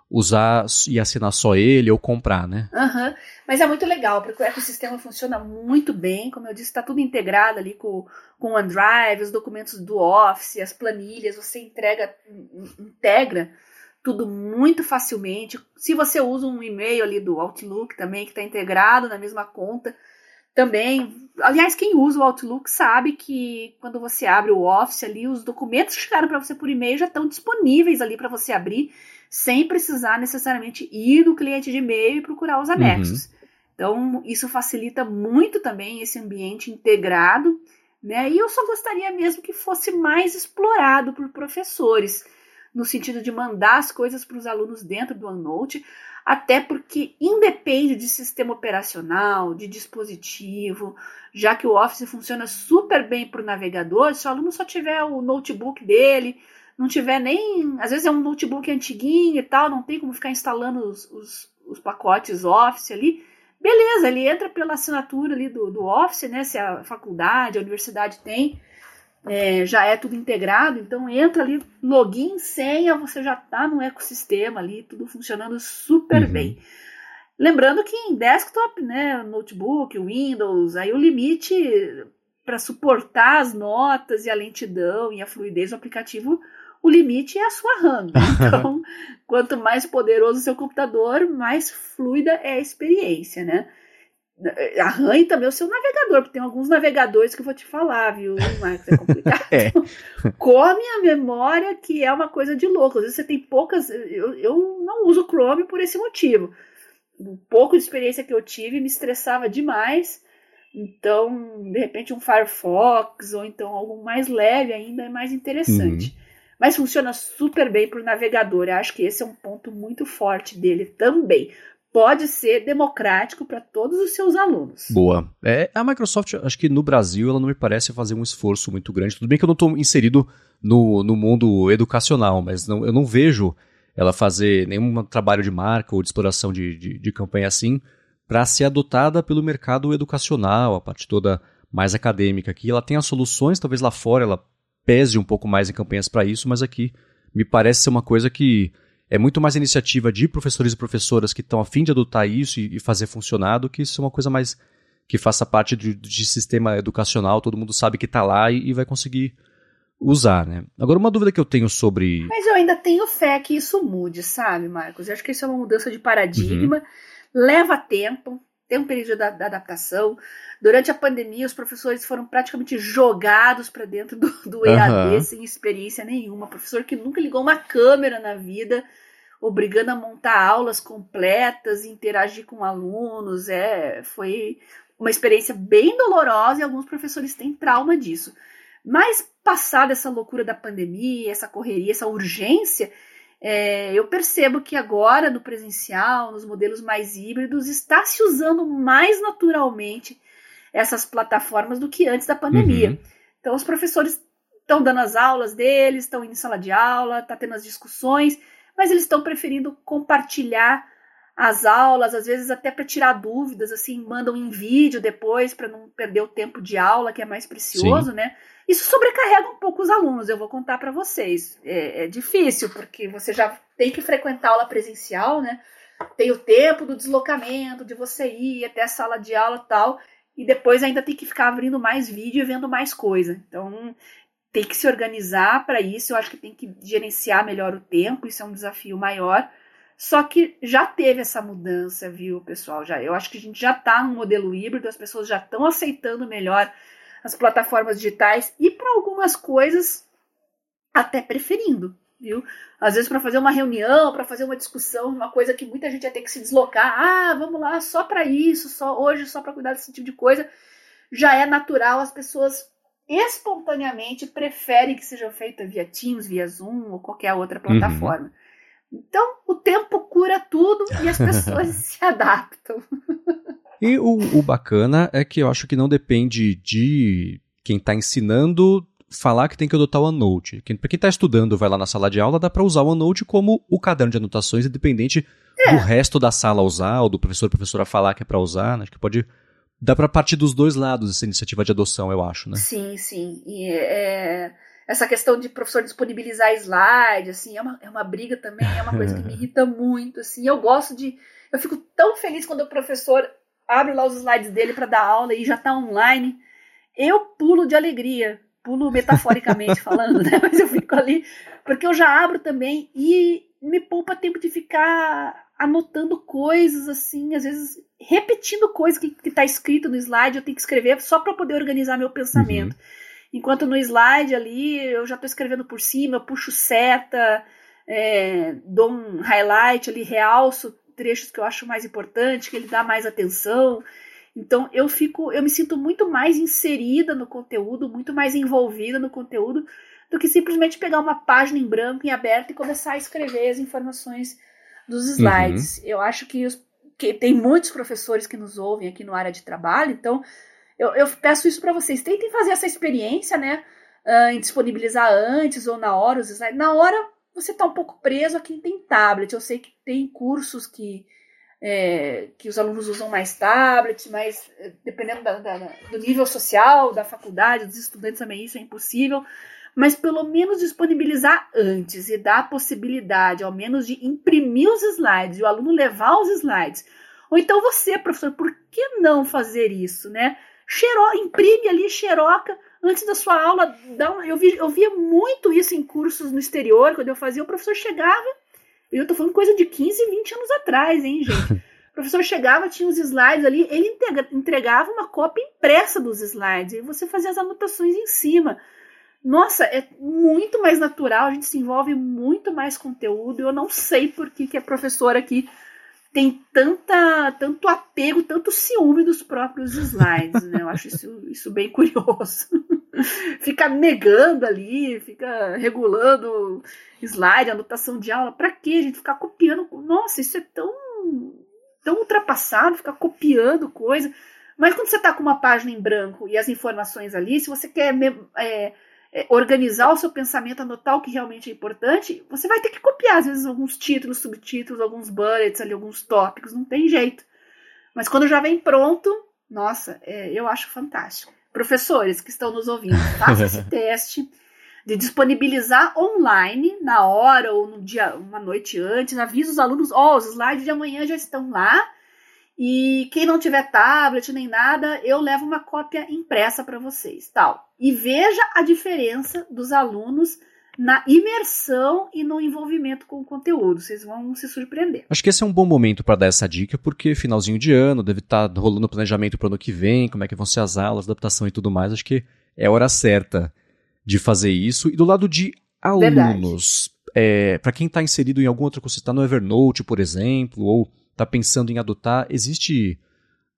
usar e assinar só ele ou comprar, né? Uhum. Mas é muito legal, porque o ecossistema funciona muito bem. Como eu disse, está tudo integrado ali com, com o OneDrive, os documentos do Office, as planilhas, você entrega, integra tudo muito facilmente. Se você usa um e-mail ali do Outlook também, que está integrado na mesma conta, também. Aliás, quem usa o Outlook sabe que quando você abre o Office ali, os documentos que chegaram para você por e-mail já estão disponíveis ali para você abrir, sem precisar necessariamente ir no cliente de e-mail e procurar os anexos. Uhum. Então, isso facilita muito também esse ambiente integrado, né? E eu só gostaria mesmo que fosse mais explorado por professores, no sentido de mandar as coisas para os alunos dentro do OneNote, até porque independe de sistema operacional, de dispositivo, já que o Office funciona super bem para o navegador, se o aluno só tiver o notebook dele, não tiver nem. Às vezes é um notebook antiguinho e tal, não tem como ficar instalando os, os, os pacotes Office ali. Beleza, ele entra pela assinatura ali do, do Office, né? Se a faculdade, a universidade tem é, já é tudo integrado, então entra ali, login, senha, você já está no ecossistema ali, tudo funcionando super uhum. bem. Lembrando que em desktop, né, notebook, Windows, aí o limite para suportar as notas e a lentidão e a fluidez do aplicativo, o limite é a sua RAM. Então, quanto mais poderoso o seu computador, mais fluida é a experiência, né? Arranhe também o seu navegador, porque tem alguns navegadores que eu vou te falar, viu, Marcos? É complicado. é. Come a memória, que é uma coisa de louco. Às vezes você tem poucas. Eu, eu não uso Chrome por esse motivo. O pouco de experiência que eu tive me estressava demais. Então, de repente, um Firefox ou então algo mais leve ainda é mais interessante. Uhum. Mas funciona super bem para o navegador. Eu acho que esse é um ponto muito forte dele também pode ser democrático para todos os seus alunos. Boa. É, a Microsoft, acho que no Brasil, ela não me parece fazer um esforço muito grande. Tudo bem que eu não estou inserido no, no mundo educacional, mas não, eu não vejo ela fazer nenhum trabalho de marca ou de exploração de, de, de campanha assim para ser adotada pelo mercado educacional, a parte toda mais acadêmica aqui. Ela tem as soluções, talvez lá fora ela pese um pouco mais em campanhas para isso, mas aqui me parece ser uma coisa que é muito mais iniciativa de professores e professoras que estão a fim de adotar isso e, e fazer funcionar do que isso é uma coisa mais que faça parte de, de sistema educacional, todo mundo sabe que está lá e, e, vai conseguir usar, né? Agora, uma dúvida que eu tenho sobre... Mas eu ainda tenho fé que isso mude, sabe, Marcos? Eu acho que isso é uma mudança de paradigma, uhum. leva tempo, tem um período de adaptação. Durante a pandemia, os professores foram praticamente jogados para dentro do, do EAD uhum. sem experiência nenhuma. Professor que nunca ligou uma câmera na vida, obrigando a montar aulas completas, interagir com alunos. É, foi uma experiência bem dolorosa e alguns professores têm trauma disso. Mas passada essa loucura da pandemia, essa correria, essa urgência, é, eu percebo que agora no presencial, nos modelos mais híbridos, está se usando mais naturalmente essas plataformas do que antes da pandemia. Uhum. Então, os professores estão dando as aulas deles, estão indo em sala de aula, está tendo as discussões, mas eles estão preferindo compartilhar as aulas, às vezes até para tirar dúvidas, assim, mandam em vídeo depois para não perder o tempo de aula, que é mais precioso, Sim. né? Isso sobrecarrega um pouco os alunos, eu vou contar para vocês. É, é, difícil, porque você já tem que frequentar aula presencial, né? Tem o tempo do deslocamento, de você ir até a sala de aula e tal, e depois ainda tem que ficar abrindo mais vídeo e vendo mais coisa. Então, tem que se organizar para isso. Eu acho que tem que gerenciar melhor o tempo, isso é um desafio maior. Só que já teve essa mudança, viu, pessoal? Já, eu acho que a gente já está num modelo híbrido, as pessoas já estão aceitando melhor as plataformas digitais e para algumas coisas até preferindo, viu? Às vezes para fazer uma reunião, para fazer uma discussão, uma coisa que muita gente ia ter que se deslocar, ah, vamos lá, só para isso, só hoje só para cuidar desse tipo de coisa, já é natural, as pessoas espontaneamente preferem que seja feita via Teams, via Zoom ou qualquer outra uhum. plataforma. Uhum. Então, o tempo cura tudo e as pessoas se adaptam. E o, o bacana é que eu acho que não depende de quem está ensinando falar que tem que adotar o OneNote. Quem, para quem está estudando vai lá na sala de aula, dá para usar o OneNote como o caderno de anotações, independente é. do resto da sala usar, ou do professor ou professora falar que é para usar. Né? Acho que pode, dá para partir dos dois lados essa iniciativa de adoção, eu acho, né? Sim, sim. E é, essa questão de professor disponibilizar slide, assim, é uma, é uma briga também, é uma coisa que me irrita muito, assim. Eu gosto de. Eu fico tão feliz quando o professor abre lá os slides dele para dar aula e já está online. Eu pulo de alegria, pulo metaforicamente falando, né? Mas eu fico ali, porque eu já abro também e me poupa tempo de ficar anotando coisas assim, às vezes repetindo coisas que está escrito no slide, eu tenho que escrever só para poder organizar meu pensamento. Uhum. Enquanto no slide ali eu já estou escrevendo por cima, eu puxo seta, é, dou um highlight ali, realço trechos que eu acho mais importante, que ele dá mais atenção. Então eu fico, eu me sinto muito mais inserida no conteúdo, muito mais envolvida no conteúdo do que simplesmente pegar uma página em branco em aberto e começar a escrever as informações dos uhum. slides. Uhum. Eu acho que, os, que, tem muitos professores que nos ouvem aqui no área de trabalho, então eu, eu peço isso para vocês. Tentem fazer essa experiência, né? Uh, em disponibilizar antes ou na hora os slides. Na hora você está um pouco preso a quem tem tablet. Eu sei que tem cursos que, é, que os alunos usam mais tablet, mas eh, dependendo da, da, do nível social, da faculdade, dos estudantes também isso é impossível mas pelo menos disponibilizar antes e dar a possibilidade, ao menos, de imprimir os slides e o aluno levar os slides. Ou então você, professor, por que não fazer isso, né? Imprime ali xeroca antes da sua aula. Dá eu, vi, eu via muito isso em cursos no exterior, quando eu fazia, o professor chegava, e eu tô falando coisa de 15, 20 anos atrás, hein, gente? O professor chegava, tinha os slides ali, ele entregava uma cópia impressa dos slides, e você fazia as anotações em cima nossa, é muito mais natural, a gente se envolve muito mais conteúdo. Eu não sei por que, que a professora aqui tem tanta, tanto apego, tanto ciúme dos próprios slides, né? Eu acho isso, isso bem curioso. fica negando ali, fica regulando slide, anotação de aula. Para que a gente ficar copiando? Nossa, isso é tão, tão ultrapassado, ficar copiando coisa. Mas quando você está com uma página em branco e as informações ali, se você quer é, organizar o seu pensamento, anotar o que realmente é importante, você vai ter que copiar, às vezes, alguns títulos, subtítulos, alguns bullets ali, alguns tópicos, não tem jeito. Mas quando já vem pronto, nossa, é, eu acho fantástico. Professores que estão nos ouvindo, façam esse teste de disponibilizar online na hora ou no dia, uma noite antes, avisa os alunos, ó, oh, os slides de amanhã já estão lá, e quem não tiver tablet nem nada, eu levo uma cópia impressa para vocês, tal. E veja a diferença dos alunos na imersão e no envolvimento com o conteúdo. Vocês vão se surpreender. Acho que esse é um bom momento para dar essa dica, porque finalzinho de ano, deve estar tá rolando planejamento para o ano que vem, como é que vão ser as aulas, adaptação e tudo mais. Acho que é a hora certa de fazer isso. E do lado de alunos, é, para quem está inserido em algum outro curso, está no Evernote, por exemplo, ou está pensando em adotar, existe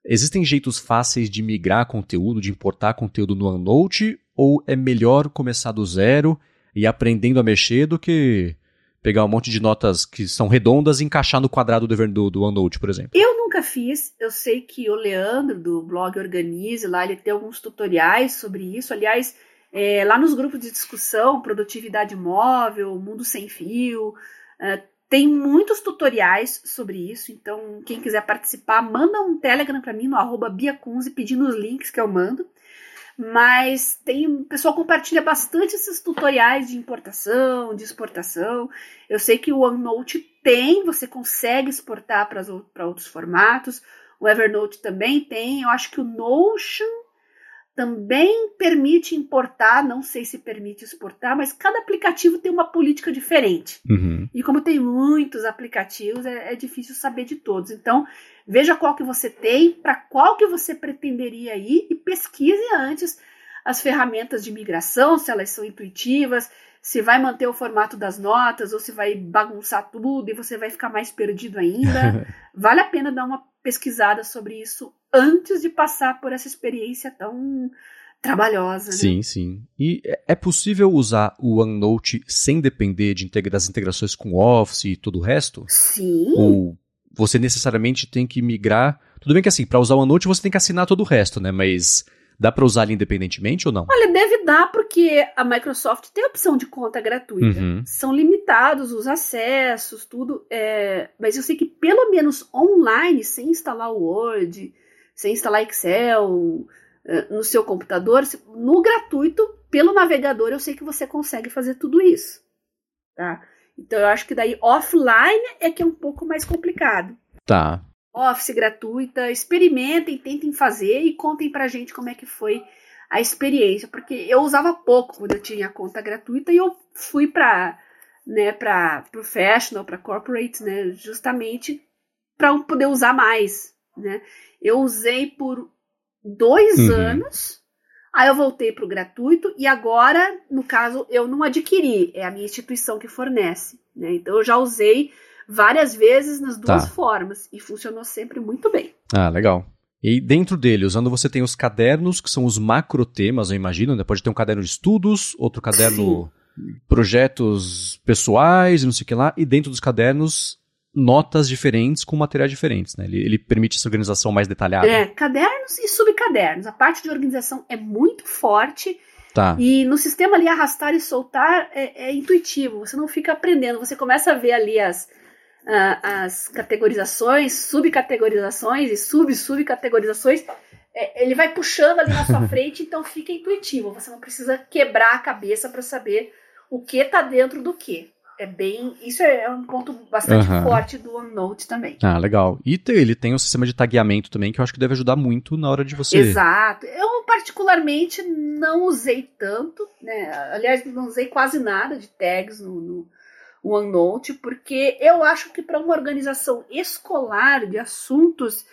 existem jeitos fáceis de migrar conteúdo, de importar conteúdo no OneNote, ou é melhor começar do zero e aprendendo a mexer do que pegar um monte de notas que são redondas e encaixar no quadrado do, do, OneNote, por exemplo? Eu nunca fiz. Eu sei que o Leandro, do blog Organize, lá ele tem alguns tutoriais sobre isso. Aliás, é, lá nos grupos de discussão, produtividade móvel, mundo sem fio, é, tem muitos tutoriais sobre isso, então quem quiser participar, manda um Telegram para mim no arroba biacunze pedindo os links que eu mando. Mas tem o pessoal compartilha bastante esses tutoriais de importação, de exportação. Eu sei que o OneNote tem, você consegue exportar para outros formatos. O Evernote também tem. Eu acho que o Notion também permite importar, não sei se permite exportar, mas cada aplicativo tem uma política diferente. Uhum. E como tem muitos aplicativos, é, é, difícil saber de todos. Então, veja qual que você tem, para qual que você pretenderia ir e pesquise antes as ferramentas de migração, se elas são intuitivas, se vai manter o formato das notas ou se vai bagunçar tudo e você vai ficar mais perdido ainda. vale a pena dar uma pesquisada sobre isso antes de passar por essa experiência tão trabalhosa. Né? Sim, sim. E é, é possível usar o OneNote sem depender de integra das integrações com Office e todo o resto? Sim. Ou você necessariamente tem que migrar? Tudo bem que assim, para usar o OneNote você tem que assinar todo o resto, né? Mas Dá para usar ele independentemente ou não? Olha, deve dar porque a Microsoft tem a opção de conta gratuita. Uhum. São limitados os acessos, tudo. É... Mas eu sei que pelo menos online, sem instalar o Word, você instalar Excel eh, no seu computador, no gratuito, pelo navegador, eu sei que você consegue fazer tudo isso. Tá? Então eu acho que daí offline é que é um pouco mais complicado. Tá. Office gratuita, experimentem, tentem fazer e contem pra gente como é que foi a experiência, porque eu usava pouco quando eu tinha conta gratuita e eu fui para né, para professional, para corporate, né, justamente para poder usar mais, né? Eu usei por dois uhum. anos, aí eu voltei para o gratuito e agora, no caso, eu não adquiri, é a minha instituição que fornece, né? Então eu já usei várias vezes nas duas tá. formas e funcionou sempre muito bem. Ah, legal. E dentro dele, usando você tem os cadernos, que são os macro temas, eu imagino, né? Pode ter um caderno de estudos, outro caderno Sim. projetos pessoais, não sei o que lá, e dentro dos cadernos notas diferentes com materiais diferentes, né? Ele, ele, permite essa organização mais detalhada. É, cadernos e subcadernos. A parte de organização é muito forte. Tá. E no sistema ali arrastar e soltar é, é intuitivo. Você não fica aprendendo. Você começa a ver ali as, uh, as categorizações, subcategorizações e sub-subcategorizações, é, ele vai puxando ali na sua frente, então fica intuitivo. Você não precisa quebrar a cabeça para saber o que está dentro do que. É bem. Isso é um ponto bastante uhum. forte do OneNote também. Ah, legal. E ele tem um sistema de tagueamento também que eu acho que deve ajudar muito na hora de você. Exato. Eu, particularmente, não usei tanto, né? Aliás, não usei quase nada de tags no, no OneNote, porque eu acho que para uma organização escolar de assuntos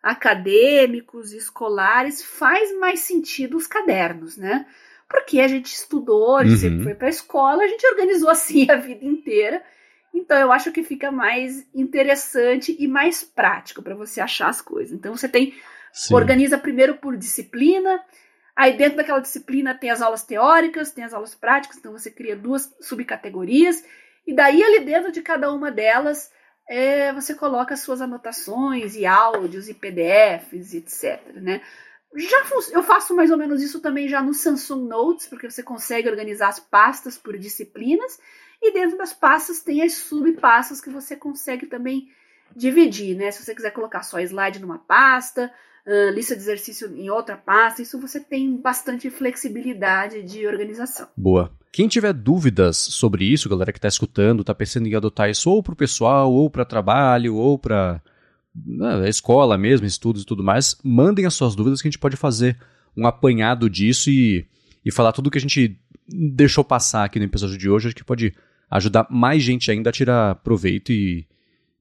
acadêmicos, escolares, faz mais sentido os cadernos, né? Porque a gente estudou, a gente uhum. sempre foi para a escola, a gente organizou assim a vida inteira. Então eu acho que fica mais interessante e mais prático para você achar as coisas. Então você tem Sim. organiza primeiro por disciplina, aí dentro daquela disciplina tem as aulas teóricas, tem as aulas práticas, então você cria duas subcategorias e daí, ali dentro de cada uma delas, é, você coloca suas anotações e áudios e PDFs, etc. Né? Já eu faço mais ou menos isso também já no Samsung Notes, porque você consegue organizar as pastas por disciplinas, e dentro das pastas tem as subpastas que você consegue também dividir, né? Se você quiser colocar só slide numa pasta, uh, lista de exercício em outra pasta, isso você tem bastante flexibilidade de organização. Boa. Quem tiver dúvidas sobre isso, galera que está escutando, está pensando em adotar isso ou para o pessoal, ou para trabalho, ou para escola mesmo, estudos e tudo mais, mandem as suas dúvidas que a gente pode fazer um apanhado disso e, e falar tudo que a gente deixou passar aqui no episódio de hoje, acho que pode ajudar mais gente ainda a tirar proveito e,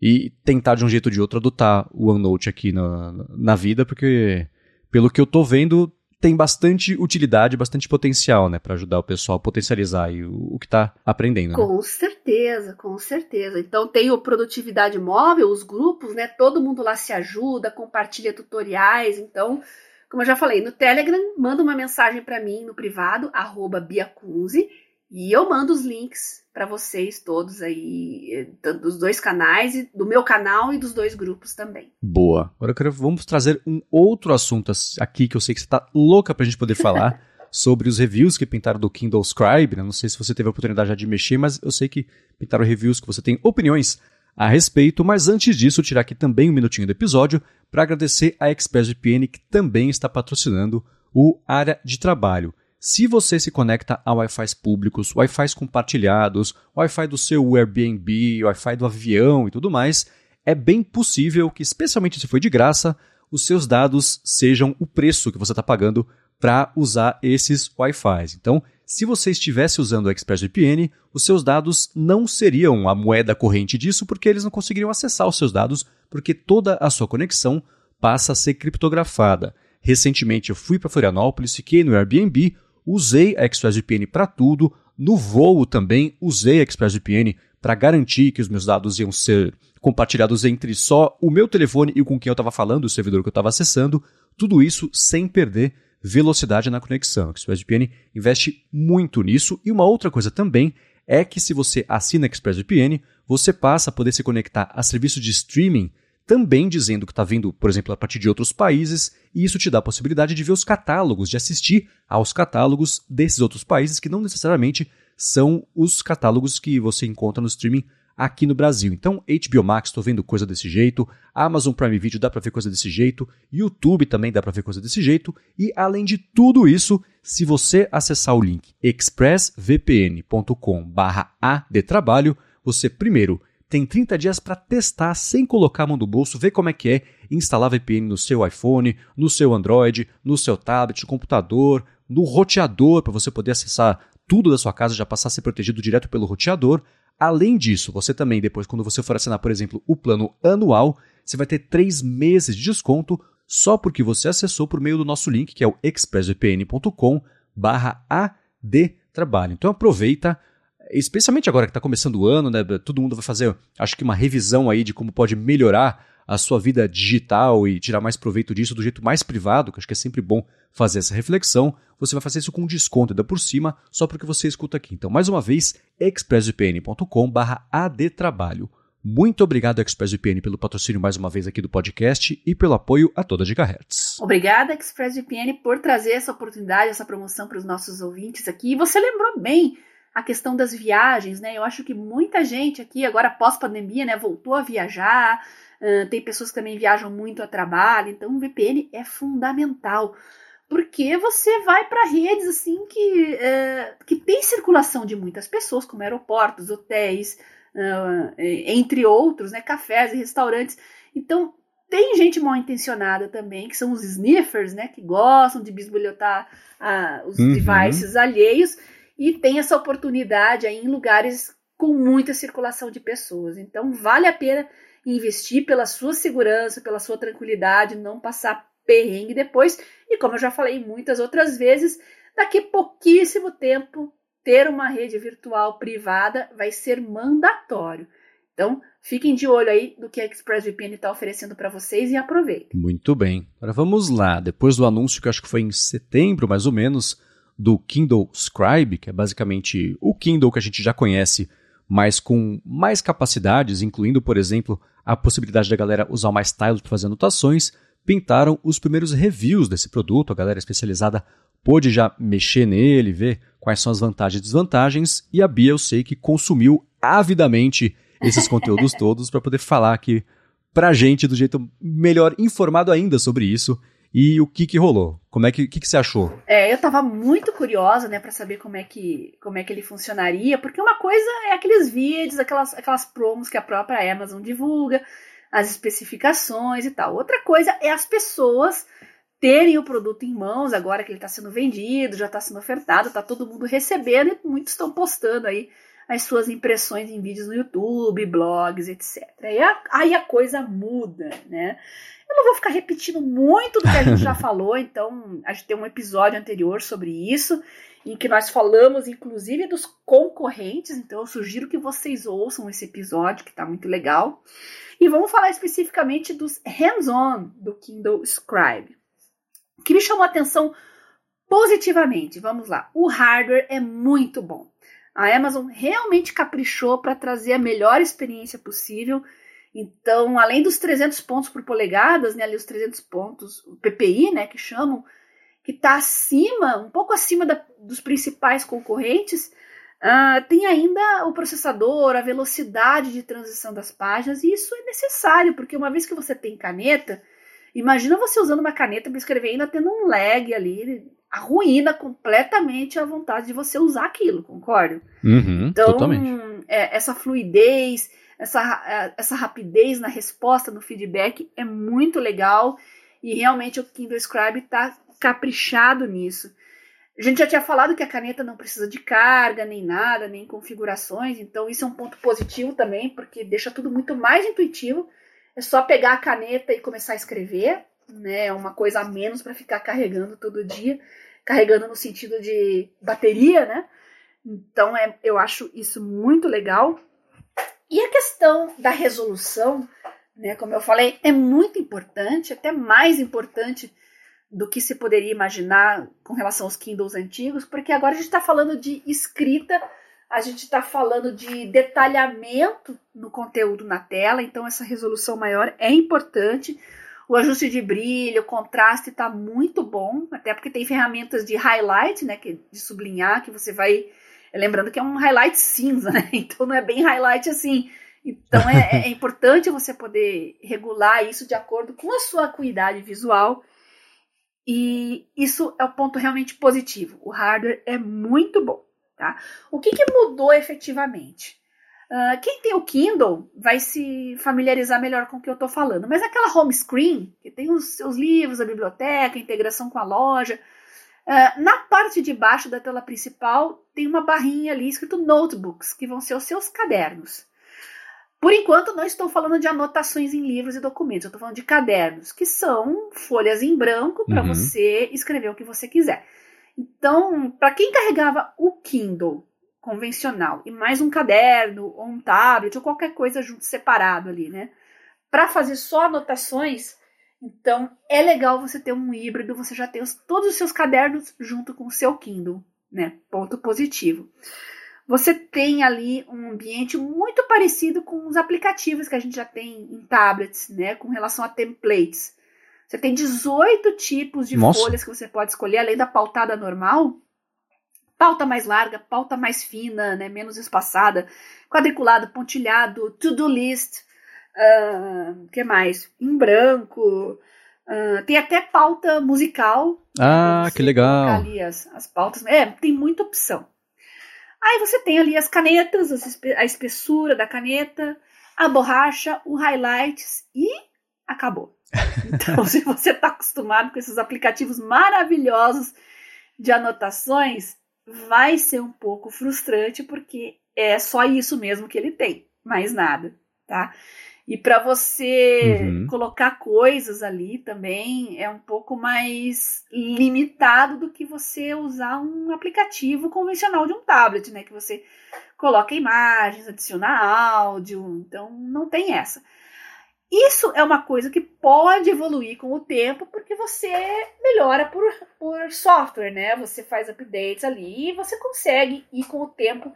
e tentar de um jeito ou de outro adotar o OneNote aqui na, na vida, porque pelo que eu tô vendo, tem bastante utilidade, bastante potencial, né, para ajudar o pessoal a potencializar o, o que está aprendendo. Né? Com certeza, com certeza. Então tem o produtividade móvel, os grupos, né, todo mundo lá se ajuda, compartilha tutoriais. Então, como eu já falei, no Telegram, manda uma mensagem para mim no privado, arroba Biacunze, e eu mando os links para vocês todos aí, eh, dos dois canais, do meu canal e dos dois grupos também. Boa. Agora eu quero, vamos trazer um outro assunto aqui que eu sei que você está louca para a gente poder falar. sobre os reviews que pintaram do Kindle Scribe. Né? Não sei se você teve a oportunidade já de mexer, mas eu sei que pintaram reviews que você tem opiniões a respeito. Mas antes disso, tirar aqui também um minutinho do episódio para agradecer a ExpressVPN que também está patrocinando o Área de Trabalho. Se você se conecta a Wi-Fi públicos, Wi-Fi compartilhados, Wi-Fi do seu Airbnb, Wi-Fi do avião e tudo mais, é bem possível que, especialmente se for de graça, os seus dados sejam o preço que você está pagando para usar esses Wi-Fi. Então, se você estivesse usando o ExpressVPN, os seus dados não seriam a moeda corrente disso, porque eles não conseguiriam acessar os seus dados, porque toda a sua conexão passa a ser criptografada. Recentemente eu fui para Florianópolis, fiquei no Airbnb, usei a ExpressVPN para tudo. No voo também usei a ExpressVPN para garantir que os meus dados iam ser compartilhados entre só o meu telefone e com quem eu estava falando, o servidor que eu estava acessando. Tudo isso sem perder velocidade na conexão. A ExpressVPN investe muito nisso. E uma outra coisa também é que se você assina a ExpressVPN, você passa a poder se conectar a serviços de streaming também dizendo que está vindo, por exemplo, a partir de outros países, e isso te dá a possibilidade de ver os catálogos, de assistir aos catálogos desses outros países que não necessariamente são os catálogos que você encontra no streaming aqui no Brasil. Então, HBO Max, estou vendo coisa desse jeito, Amazon Prime Video dá para ver coisa desse jeito, YouTube também dá para ver coisa desse jeito, e além de tudo isso, se você acessar o link expressvpn.com/adtrabalho, você primeiro tem 30 dias para testar sem colocar a mão no bolso, ver como é que é instalar VPN no seu iPhone, no seu Android, no seu tablet, computador, no roteador para você poder acessar tudo da sua casa, já passar a ser protegido direto pelo roteador. Além disso, você também, depois, quando você for assinar, por exemplo, o plano anual, você vai ter três meses de desconto só porque você acessou por meio do nosso link, que é o expressvpn.com adtrabalho. Então aproveita, especialmente agora que está começando o ano, né? Todo mundo vai fazer, acho que uma revisão aí de como pode melhorar a sua vida digital e tirar mais proveito disso do jeito mais privado, que acho que é sempre bom fazer essa reflexão, você vai fazer isso com desconto ainda por cima, só porque você escuta aqui. Então, mais uma vez, expressvpn.com/adtrabalho. Muito obrigado, ExpressVPN, pelo patrocínio mais uma vez aqui do podcast e pelo apoio a toda Gigahertz. Obrigada, ExpressVPN, por trazer essa oportunidade, essa promoção para os nossos ouvintes aqui. E você lembrou bem a questão das viagens, né? Eu acho que muita gente aqui, agora pós-pandemia, né, voltou a viajar, Uh, tem pessoas que também viajam muito a trabalho, então o VPN é fundamental. Porque você vai para redes assim que, uh, que tem circulação de muitas pessoas, como aeroportos, hotéis, uh, entre outros, né, cafés e restaurantes. Então, tem gente mal intencionada também, que são os sniffers, né, que gostam de bisbilhotar os uhum. devices alheios e tem essa oportunidade aí em lugares com muita circulação de pessoas. Então, vale a pena investir pela sua segurança, pela sua tranquilidade, não passar perrengue depois. E como eu já falei muitas outras vezes, daqui pouquíssimo tempo ter uma rede virtual privada vai ser mandatório. Então, fiquem de olho aí do que a ExpressVPN está oferecendo para vocês e aproveitem. Muito bem. Agora vamos lá. Depois do anúncio que acho que foi em setembro, mais ou menos, do Kindle Scribe, que é basicamente o Kindle que a gente já conhece, mas com mais capacidades, incluindo, por exemplo, a possibilidade da galera usar mais stylus para fazer anotações, pintaram os primeiros reviews desse produto. A galera especializada pôde já mexer nele, ver quais são as vantagens e desvantagens. E a Bia, eu sei que consumiu avidamente esses conteúdos todos para poder falar aqui pra gente do jeito melhor informado ainda sobre isso e o que que rolou? Como é que, que, que você achou? É, eu tava muito curiosa, né, para saber como é que como é que ele funcionaria, porque uma coisa é aqueles vídeos, aquelas aquelas promos que a própria Amazon divulga, as especificações e tal. Outra coisa é as pessoas terem o produto em mãos agora que ele está sendo vendido, já está sendo ofertado, está todo mundo recebendo e muitos estão postando aí as suas impressões em vídeos no YouTube, blogs, etc. Aí a, aí a coisa muda, né? Eu não vou ficar repetindo muito do que a gente já falou, então a gente tem um episódio anterior sobre isso, em que nós falamos inclusive dos concorrentes, então eu sugiro que vocês ouçam esse episódio, que está muito legal. E vamos falar especificamente dos hands-on do Kindle Scribe, que me chamou a atenção positivamente. Vamos lá, o hardware é muito bom. A Amazon realmente caprichou para trazer a melhor experiência possível então, além dos 300 pontos por polegadas, né, ali os 300 pontos, o PPI, né, que chamam, que está acima, um pouco acima da, dos principais concorrentes, uh, tem ainda o processador, a velocidade de transição das páginas, e isso é necessário, porque uma vez que você tem caneta, imagina você usando uma caneta para escrever ainda tendo um lag ali, arruína completamente a vontade de você usar aquilo, concordo? Uhum, então, é, essa fluidez, essa, é, essa rapidez na resposta, no feedback é muito legal e realmente o Kindle Scribe está caprichado nisso. A gente já tinha falado que a caneta não precisa de carga, nem nada, nem configurações, então isso é um ponto positivo também, porque deixa tudo muito mais intuitivo. É só pegar a caneta e começar a escrever, né? É uma coisa a menos para ficar carregando todo dia, carregando no sentido de bateria, né? Então é, eu acho isso muito legal. E a questão da resolução, né, como eu falei, é muito importante, até mais importante do que se poderia imaginar com relação aos Kindles antigos, porque agora a gente está falando de escrita, a gente está falando de detalhamento no conteúdo na tela, então essa resolução maior é importante. O ajuste de brilho, o contraste está muito bom, até porque tem ferramentas de highlight, né, de sublinhar, que você vai Lembrando que é um highlight cinza, né? Então não é bem highlight assim, Então é, é, importante você poder regular isso de acordo com a sua acuidade visual. E isso é o ponto realmente positivo. O hardware é muito bom. Tá? O que, que mudou efetivamente? Uh, quem tem o Kindle vai se familiarizar melhor com o que eu estou falando. Mas aquela home screen, que tem os seus livros, a biblioteca, a integração com a loja, uh, na parte de baixo da tela principal tem uma barrinha ali escrito Notebooks, que vão ser os seus cadernos. Por enquanto, não estou falando de anotações em livros e documentos, eu estou falando de cadernos, que são folhas em branco para uhum. você escrever o que você quiser. Então, para quem carregava o Kindle convencional e mais um caderno ou um tablet ou qualquer coisa junto separado ali, né? Para fazer só anotações, então é legal você ter um híbrido, você já tem os, todos os seus cadernos junto com o seu Kindle, né? Ponto positivo. Você tem ali um ambiente muito parecido com os aplicativos que a gente já tem em tablets, né? Com relação a templates. Você tem 18 tipos de Nossa. folhas que você pode escolher, além da pautada normal pauta mais larga, pauta mais fina, né, menos espaçada, quadriculado, pontilhado, to-do list, uh, que mais? Em branco, uh, tem até pauta musical. Ah, que legal. Ali as, as pautas, é, tem muita opção. Aí você tem ali as canetas, a espessura da caneta, a borracha, o highlights e acabou. Então, se você está acostumado com esses aplicativos maravilhosos de anotações, vai ser um pouco frustrante porque é só isso mesmo que ele tem, mais nada, tá? E para você uhum. colocar coisas ali também é um pouco mais limitado do que você usar um aplicativo convencional de um tablet, né? Que você coloca imagens, adiciona áudio, então não tem essa. Isso é uma coisa que pode evoluir com o tempo, porque você melhora por, por software, né? Você faz updates ali e você consegue ir com o tempo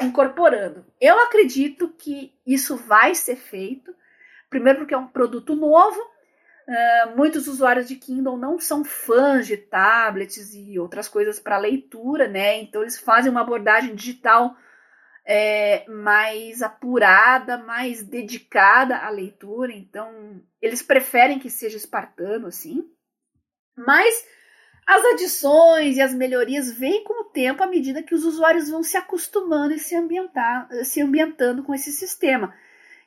incorporando. Eu acredito que isso vai ser feito, primeiro porque é um produto novo. Uh, muitos usuários de Kindle não são fãs de tablets e outras coisas para leitura, né? Então eles fazem uma abordagem digital é, mais apurada, mais dedicada à leitura, então eles preferem que seja espartano, assim. Mas as adições e as melhorias vêm com o tempo à medida que os usuários vão se acostumando e se, ambientar, se ambientando com esse sistema.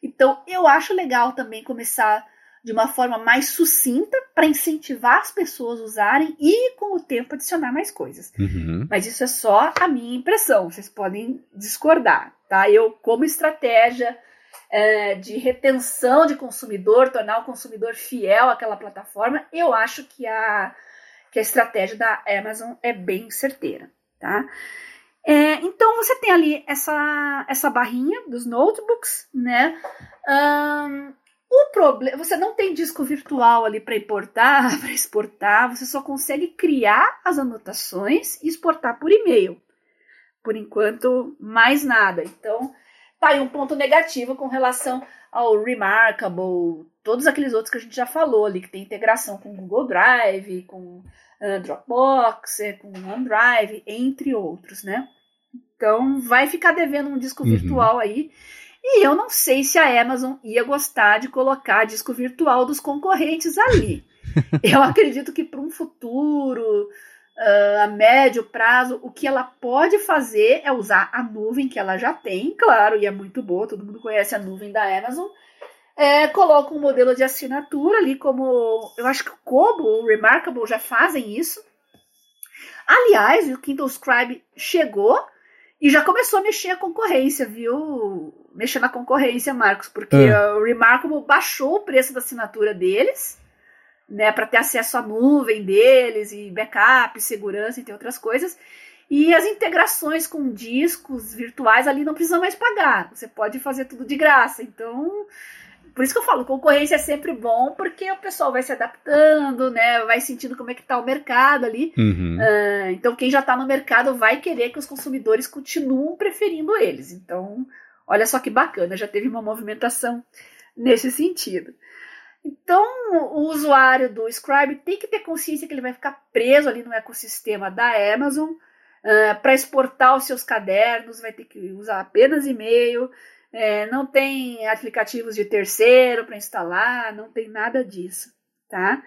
Então, eu acho legal também começar de uma forma mais sucinta para incentivar as pessoas a usarem e, com o tempo, adicionar mais coisas. Uhum. Mas isso é só a minha impressão, vocês podem discordar, tá? Eu, como estratégia é, de retenção de consumidor, tornar o consumidor fiel àquela plataforma, eu acho que a, que a estratégia da Amazon é bem certeira, tá? É, então você tem ali essa, essa barrinha dos notebooks, né? Um, o problema, você não tem disco virtual ali para importar, para exportar, você só consegue criar as anotações e exportar por e-mail. Por enquanto, mais nada. Então, tá aí um ponto negativo com relação ao Remarkable, todos aqueles outros que a gente já falou ali, que tem integração com Google Drive, com uh, Dropbox, é, com OneDrive, entre outros, né? Então, vai ficar devendo um disco uhum. virtual aí. E eu não sei se a Amazon ia gostar de colocar disco virtual dos concorrentes ali. eu acredito que para um futuro, uh, a médio prazo, o que ela pode fazer é usar a nuvem que ela já tem, claro, e é muito boa, todo mundo conhece a nuvem da Amazon. É, coloca um modelo de assinatura ali, como eu acho que o Kobo, o Remarkable já fazem isso. Aliás, o Kindle Scribe chegou e já começou a mexer a concorrência, viu? Mexer na concorrência, Marcos, porque é. o Remarkable baixou o preço da assinatura deles, né, para ter acesso à nuvem deles e backup, segurança, entre outras coisas. E as integrações com discos virtuais ali não precisa mais pagar. Você pode fazer tudo de graça. Então, por isso que eu falo, concorrência é sempre bom, porque o pessoal vai se adaptando, né? Vai sentindo como é que tá o mercado ali. Uhum. Uh, então, quem já está no mercado vai querer que os consumidores continuem preferindo eles. Então, olha só que bacana, já teve uma movimentação nesse sentido. Então, o usuário do Scribe tem que ter consciência que ele vai ficar preso ali no ecossistema da Amazon. Uh, para exportar os seus cadernos, vai ter que usar apenas e-mail É, não tem aplicativos de terceiro para instalar, não tem nada disso, tá?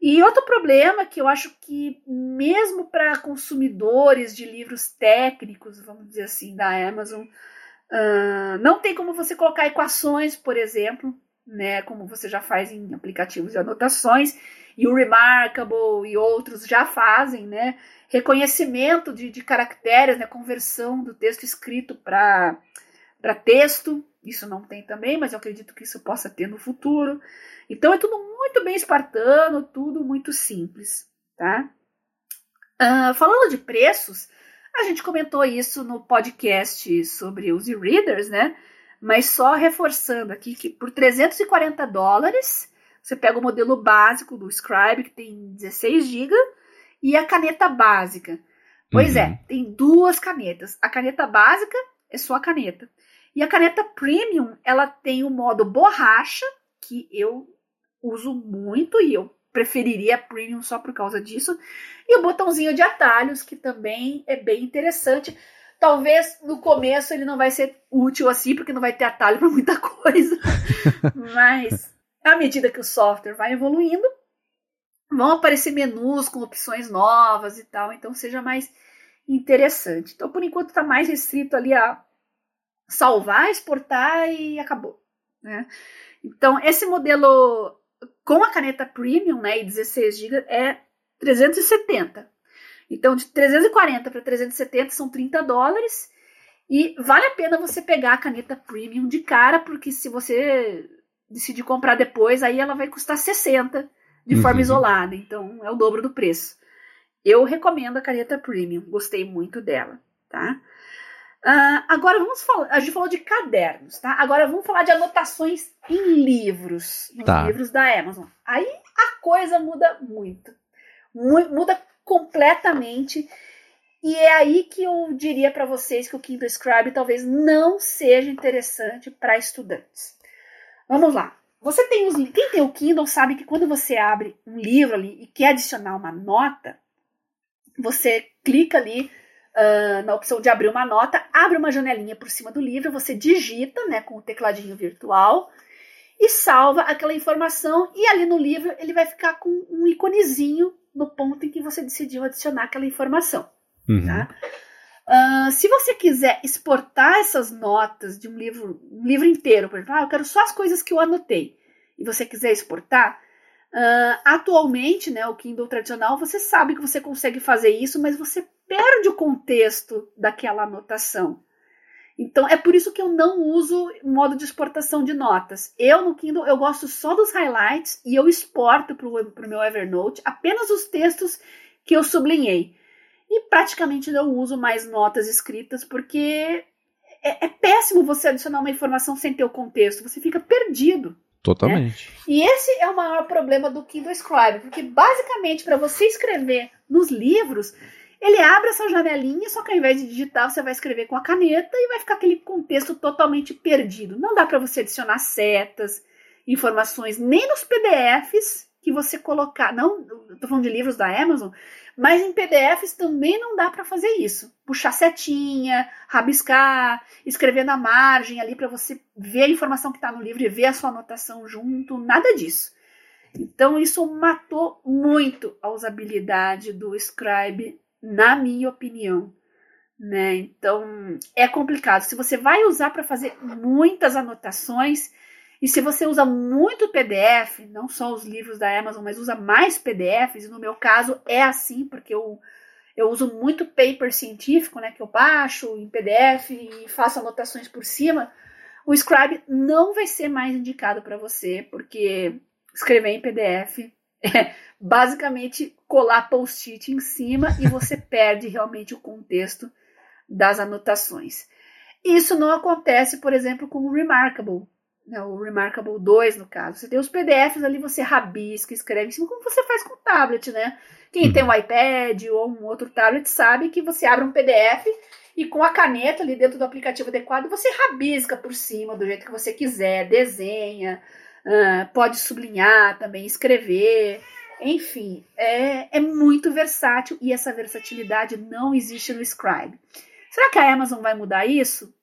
E outro problema que eu acho que, mesmo para consumidores de livros técnicos, vamos dizer assim, da Amazon, uh, não tem como você colocar equações, por exemplo, né, como você já faz em aplicativos de anotações, e o Remarkable e outros já fazem, né, reconhecimento de, de caracteres, né, conversão do texto escrito para texto, isso não tem também, mas eu acredito que isso possa ter no futuro. Então é tudo muito bem espartano, tudo muito simples, tá? Uh, falando de preços, a gente comentou isso no podcast sobre os e-readers, né? Mas só reforçando aqui que por 340 dólares você pega o modelo básico do Scribe, que tem 16 GB, e a caneta básica. Pois é, uhum. é, tem duas canetas. A caneta básica é só a caneta. E a caneta premium, ela tem o modo borracha, que eu uso muito e eu preferiria a premium só por causa disso. E o botãozinho de atalhos, que também é bem interessante. Talvez no começo ele não vai ser útil assim, porque não vai ter atalho para muita coisa. Mas à medida que o software vai evoluindo, vão aparecer menus com opções novas e tal, então seja mais interessante. Então, por enquanto, está mais restrito ali a salvar, exportar e acabou. Né? Então, esse modelo com a caneta Premium né, e 16 GB é 370. Então, de 340 para 370 são 30 dólares. E vale a pena você pegar a caneta Premium de cara, porque se você decidir comprar depois, aí ela vai custar 60 de uhum. forma isolada. Então, é o dobro do preço. Eu recomendo a caneta Premium. Gostei muito dela, tá? Uh, agora vamos falar. A gente falou de cadernos, tá? Agora vamos falar de anotações em livros, nos tá. livros da Amazon. Aí a coisa muda muito, muda completamente. E é aí que eu diria para vocês que o Kindle Scribe talvez não seja interessante para estudantes. Vamos lá. Você tem os quem tem o Kindle sabe que quando você abre um livro ali e quer adicionar uma nota, você clica ali uh, na opção de abrir uma nota, abre uma janelinha por cima do livro, você digita, né, com o tecladinho virtual e salva aquela informação e ali no livro ele vai ficar com um iconezinho no ponto em que você decidiu adicionar aquela informação, uhum. tá? Uh, se você quiser exportar essas notas de um livro, um livro inteiro, por exemplo, ah, eu quero só as coisas que eu anotei, e você quiser exportar, uh, atualmente, né, o Kindle tradicional, você sabe que você consegue fazer isso, mas você perde o contexto daquela anotação. Então é por isso que eu não uso modo de exportação de notas. Eu no Kindle eu gosto só dos highlights e eu exporto para o meu Evernote apenas os textos que eu sublinhei. E praticamente não uso mais notas escritas porque é, é péssimo você adicionar uma informação sem ter o contexto. Você fica perdido. Totalmente. Né? E esse é o maior problema do Kindle Scribe, porque basicamente para você escrever nos livros, ele abre essa janelinha, só que ao invés de digitar, você vai escrever com a caneta e vai ficar aquele contexto totalmente perdido. Não dá para você adicionar setas, informações, nem nos PDFs que você colocar. Não, estou falando de livros da Amazon, mas em PDFs também não dá para fazer isso. Puxar setinha, rabiscar, escrever na margem ali para você ver a informação que está no livro e ver a sua anotação junto, nada disso. Então isso matou muito a usabilidade do Scribe na minha opinião. Né? Então é complicado. Se você vai usar para fazer muitas anotações, e se você usa muito PDF, não só os livros da Amazon, mas usa mais PDFs, e no meu caso é assim, porque eu, eu uso muito paper científico, né, que eu baixo em PDF e faço anotações por cima, o Scribe não vai ser mais indicado para você, porque escrever em PDF é basicamente colar post-it em cima e você perde realmente o contexto das anotações. Isso não acontece, por exemplo, com o Remarkable, né, o Remarkable 2, no caso. Você tem os PDFs ali, você rabisca, escreve em cima, como você faz com o tablet, né? Quem tem um iPad ou um outro tablet sabe que você abre um PDF e com a caneta ali dentro do aplicativo adequado, você rabisca por cima do jeito que você quiser, desenha, uh, pode sublinhar também, escrever. Enfim, é, é muito versátil e essa versatilidade não existe no Scribe. Será que a Amazon vai mudar isso?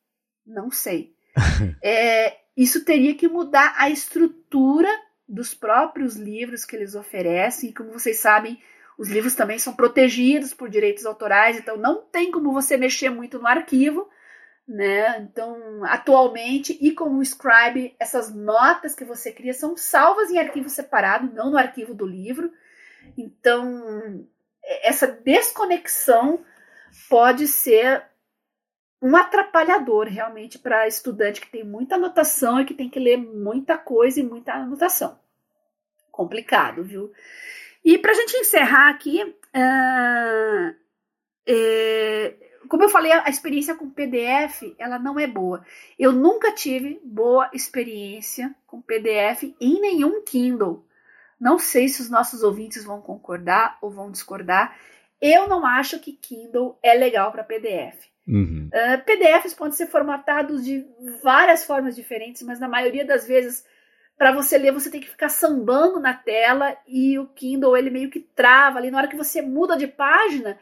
Não sei. é, isso teria que mudar a estrutura dos próprios livros que eles oferecem. E como vocês sabem, os livros também são protegidos por direitos autorais, então não tem como você mexer muito no arquivo. Né? Então, atualmente, e com o Scribe, essas notas que você cria são salvas em arquivo separado, não no arquivo do livro. Então, essa desconexão pode ser um atrapalhador realmente para estudante que tem muita anotação e que tem que ler muita coisa e muita anotação. Complicado, viu? E para a gente encerrar aqui, uh, é, como eu falei, a experiência com PDF ela não é boa. Eu nunca tive boa experiência com PDF em nenhum Kindle. Não sei se os nossos ouvintes vão concordar ou vão discordar. Eu não acho que Kindle é legal para PDF. Uhum. Uh, PDFs podem ser formatados de várias formas diferentes, mas na maioria das vezes, para você ler, você tem que ficar sambando na tela e o Kindle ele meio que trava ali. Na hora que você muda de página,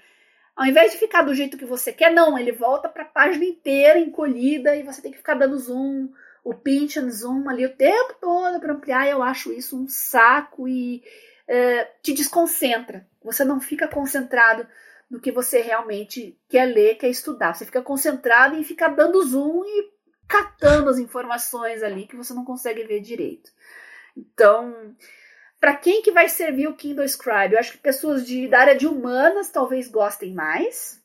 ao invés de ficar do jeito que você quer, não, ele volta para a página inteira encolhida e você tem que ficar dando zoom, o pinch and zoom ali o tempo todo para ampliar. Eu acho isso um saco e uh, te desconcentra. Você não fica concentrado no que você realmente quer ler, quer estudar. Você fica concentrado em ficar dando zoom e catando as informações ali que você não consegue ver direito. Então, para quem que vai servir o Kindle Scribe? Eu acho que pessoas de, da área de humanas talvez gostem mais,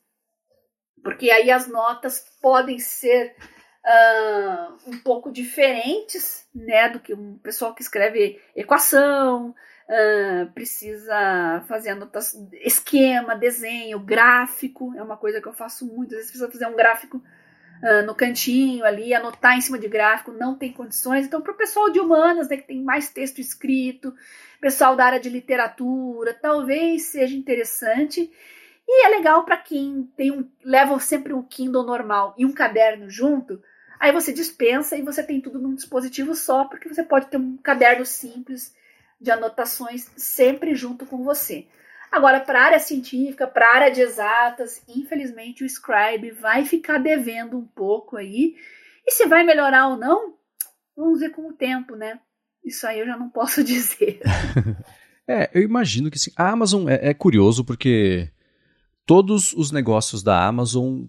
porque aí as notas podem ser uh, um pouco diferentes, né, do que um pessoal que escreve equação, uh, precisa fazer anotação, esquema, desenho, gráfico, é uma coisa que eu faço muito, às vezes precisa fazer um gráfico uh, no cantinho ali, anotar em cima de gráfico, não tem condições. Então, para o pessoal de humanas, né, que tem mais texto escrito, pessoal da área de literatura, talvez seja interessante. E é legal para quem tem um, leva sempre um Kindle normal e um caderno junto. Aí você dispensa e você tem tudo num dispositivo só, porque você pode ter um caderno simples de anotações sempre junto com você. Agora, para a área científica, para a área de exatas, infelizmente o Scribe vai ficar devendo um pouco aí. E se vai melhorar ou não, vamos ver com o tempo, né? Isso aí eu já não posso dizer. é, eu imagino que sim. A Amazon é, é curioso porque todos os negócios da Amazon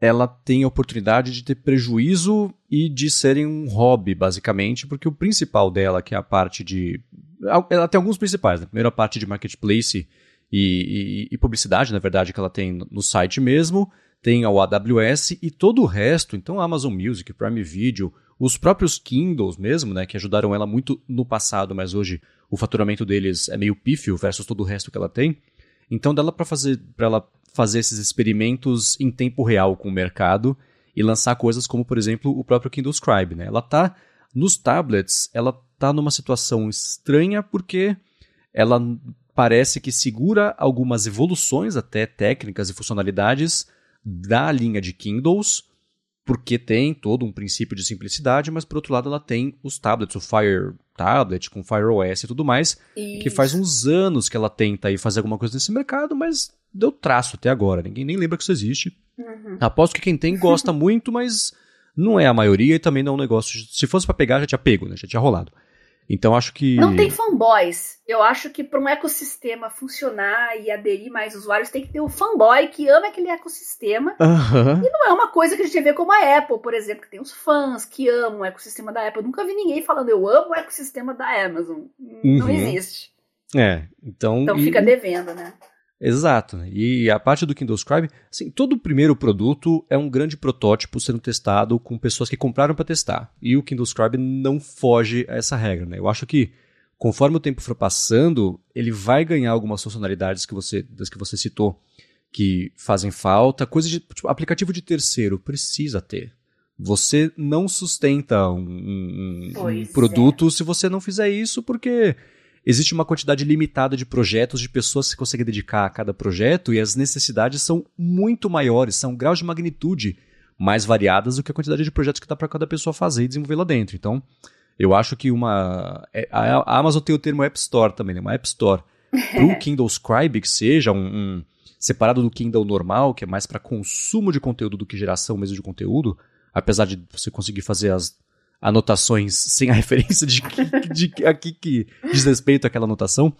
ela tem a oportunidade de ter prejuízo e de serem um hobby, basicamente, porque o principal dela, que é a parte de ela tem alguns principais. Né? Primeiro, a parte de marketplace e, e, e, publicidade, na verdade, que ela tem no site mesmo. Tem o AWS e todo o resto. Então, a Amazon Music, Prime Video, os próprios Kindles mesmo, né, que ajudaram ela muito no passado, mas hoje o faturamento deles é meio pífio versus todo o resto que ela tem. Então, dela para fazer para ela fazer esses experimentos em tempo real com o mercado e lançar coisas como, por exemplo, o próprio Kindle Scribe, né? Ela tá nos tablets, ela está numa situação estranha porque ela parece que segura algumas evoluções até técnicas e funcionalidades da linha de Kindles, porque tem todo um princípio de simplicidade, mas por outro lado ela tem os tablets, o Fire Tablet com Fire OS e tudo mais, Isso. que faz uns anos que ela tenta aí fazer alguma coisa nesse mercado, mas deu traço até agora, ninguém nem lembra que isso existe. Uhum. Aposto que quem tem gosta muito, mas não é a maioria e também não é um negócio. Se fosse para pegar, já tinha pego, né? Já tinha rolado. Então acho que. Não tem fanboys. Eu acho que para um ecossistema funcionar e aderir mais usuários, tem que ter o fanboy que ama aquele ecossistema. Uhum. E não é uma coisa que a gente vê como a Apple, por exemplo, que tem os fãs que amam o ecossistema da Apple. Eu nunca vi ninguém falando eu amo o ecossistema da Amazon. Uhum. Não existe. É, então. Então fica e... devendo, né? Exato. E a parte do Kindle Scribe, assim, todo primeiro produto é um grande protótipo sendo testado com pessoas que compraram para testar. E o Kindle Scribe não foge a essa regra, né? Eu acho que conforme o tempo for passando, ele vai ganhar algumas funcionalidades que você, das que você citou que fazem falta, coisas de tipo, aplicativo de terceiro precisa ter. Você não sustenta um, um, um produto é. se você não fizer isso, porque existe uma quantidade limitada de projetos, de pessoas que você consegue dedicar a cada projeto, e as necessidades são muito maiores, são graus de magnitude mais variadas do que a quantidade de projetos que dá para cada pessoa fazer e desenvolver lá dentro. Então, eu acho que uma. É, a Amazon tem o termo App Store também, né? Uma App Store para o Kindle Scribe, que seja um, um, separado do Kindle normal, que é mais para consumo de conteúdo do que geração mesmo de conteúdo, apesar de você conseguir fazer as anotações sem a referência de, de, de aqui que diz respeito àquela anotação,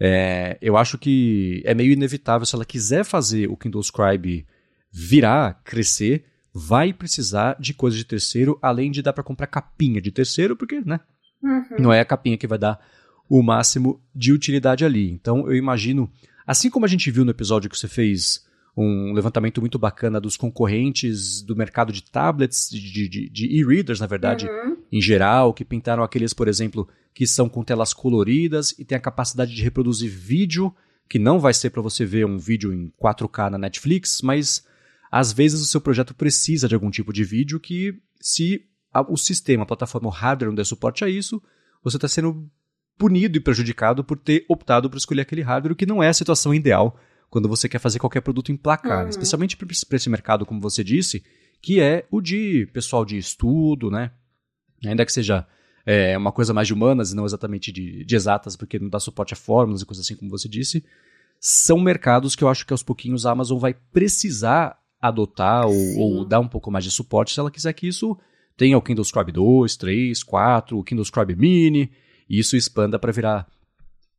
é, eu acho que é meio inevitável se ela quiser fazer o Kindle Scribe virar, crescer, vai precisar de coisa de terceiro, além de dar para comprar capinha de terceiro, porque, né? Uhum. Não é a capinha que vai dar o máximo de utilidade ali. Então eu imagino, assim como a gente viu no episódio que você fez um levantamento muito bacana dos concorrentes do mercado de tablets, de, de, de e-readers, na verdade, uhum. em geral, que pintaram aqueles, por exemplo, que são com telas coloridas e tem a capacidade de reproduzir vídeo, que não vai ser para você ver um vídeo em 4K na Netflix, mas às vezes o seu projeto precisa de algum tipo de vídeo que, se o sistema, a plataforma, o hardware não der suporte a isso, você está sendo punido e prejudicado por ter optado por escolher aquele hardware, que não é a situação ideal quando você quer fazer qualquer produto em placar, uhum. especialmente para esse mercado, como você disse, que é o de pessoal de estudo, né? Ainda que seja é, uma coisa mais de humanas e não exatamente de, de exatas, porque não dá suporte a fórmulas e coisas assim, como você disse, são mercados que eu acho que aos pouquinhos a Amazon vai precisar adotar ou, ou, dar um pouco mais de suporte se ela quiser que isso tenha o Kindle Scribe 2, 3, 4, o Kindle Scribe Mini, e isso expanda para virar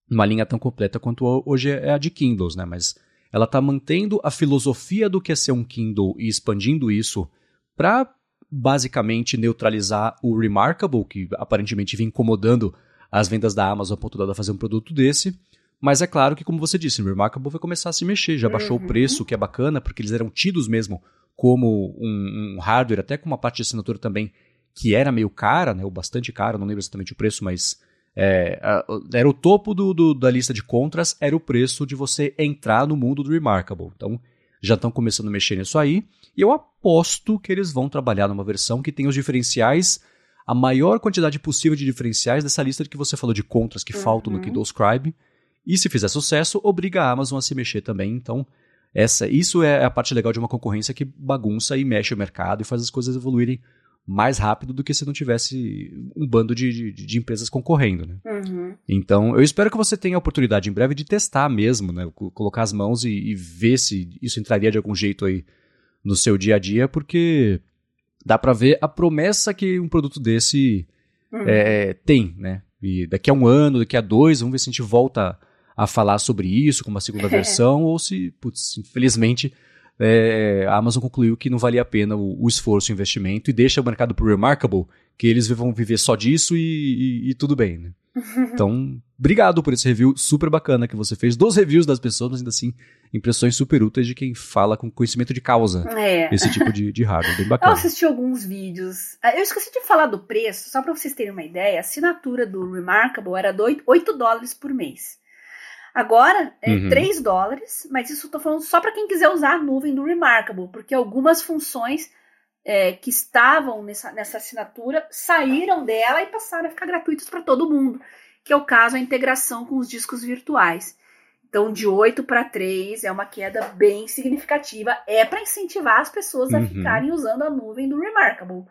uma linha tão completa quanto hoje é a de Kindles, né? Mas ela está mantendo a filosofia do que é ser um Kindle e expandindo isso para basicamente neutralizar o Remarkable, que aparentemente vinha incomodando as vendas da Amazon a ponto de fazer um produto desse. Mas é claro que, como você disse, o Remarkable vai começar a se mexer. Já baixou uhum. o preço, que é bacana, porque eles eram tidos mesmo como um, um, hardware, até com uma parte de assinatura também, que era meio cara, né, ou bastante cara, não lembro exatamente o preço, mas é, era o topo do, do, da lista de contras, era o preço de você entrar no mundo do Remarkable. Então, já estão começando a mexer nisso aí. E eu aposto que eles vão trabalhar numa versão que tem os diferenciais, a maior quantidade possível de diferenciais dessa lista que você falou de contras que uhum. faltam no Kindle Scribe. E se fizer sucesso, obriga a Amazon a se mexer também. Então, essa, isso é a parte legal de uma concorrência que bagunça e mexe o mercado e faz as coisas evoluírem mais rápido do que se não tivesse um bando de, de, de empresas concorrendo, né? Uhum. Então, eu espero que você tenha a oportunidade em breve de testar mesmo, né? Colocar as mãos e, e, ver se isso entraria de algum jeito aí no seu dia a dia, porque dá para ver a promessa que um produto desse uhum. é, tem, né? E daqui a um ano, daqui a dois, vamos ver se a gente volta a falar sobre isso com uma segunda versão, ou se, putz, infelizmente é, a Amazon concluiu que não valia a pena o, o esforço, o investimento, e deixa o mercado pro Remarkable, que eles vão viver só disso e, e, e tudo bem, né? Então, obrigado por esse review super bacana que você fez, dos reviews das pessoas, mas ainda assim, impressões super úteis de quem fala com conhecimento de causa. É. Esse tipo de, de hardware, bem bacana. Eu assisti alguns vídeos. Ah, eu esqueci de falar do preço, só para vocês terem uma ideia, a assinatura do Remarkable era 8 dólares por mês. Agora é uhum. 3 dólares, mas isso eu tô falando só para quem quiser usar a nuvem do Remarkable, porque algumas funções é, que estavam nessa, nessa assinatura saíram dela e passaram a ficar gratuitas para todo mundo, que é o caso a integração com os discos virtuais. Então, de 8 para 3 é uma queda bem significativa. É para incentivar as pessoas a uhum. ficarem usando a nuvem do Remarkable,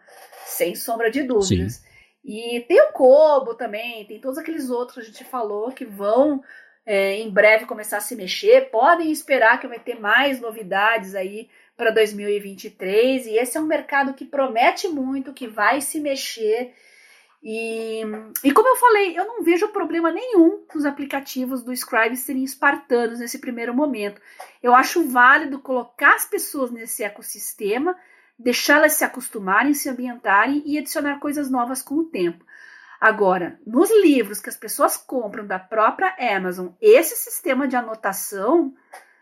sem sombra de dúvidas. Sim. E tem o Kobo também, tem todos aqueles outros que a gente falou que vão é, em breve começar a se mexer. Podem esperar que vai ter mais novidades aí para 2023. E esse é um mercado que promete muito, que vai se mexer. E, e como eu falei, eu não vejo problema nenhum nos aplicativos do Scribe serem espartanos nesse primeiro momento. Eu acho válido colocar as pessoas nesse ecossistema, deixá-las se acostumarem, se ambientarem e adicionar coisas novas com o tempo. Agora, nos livros que as pessoas compram da própria Amazon, esse sistema de anotação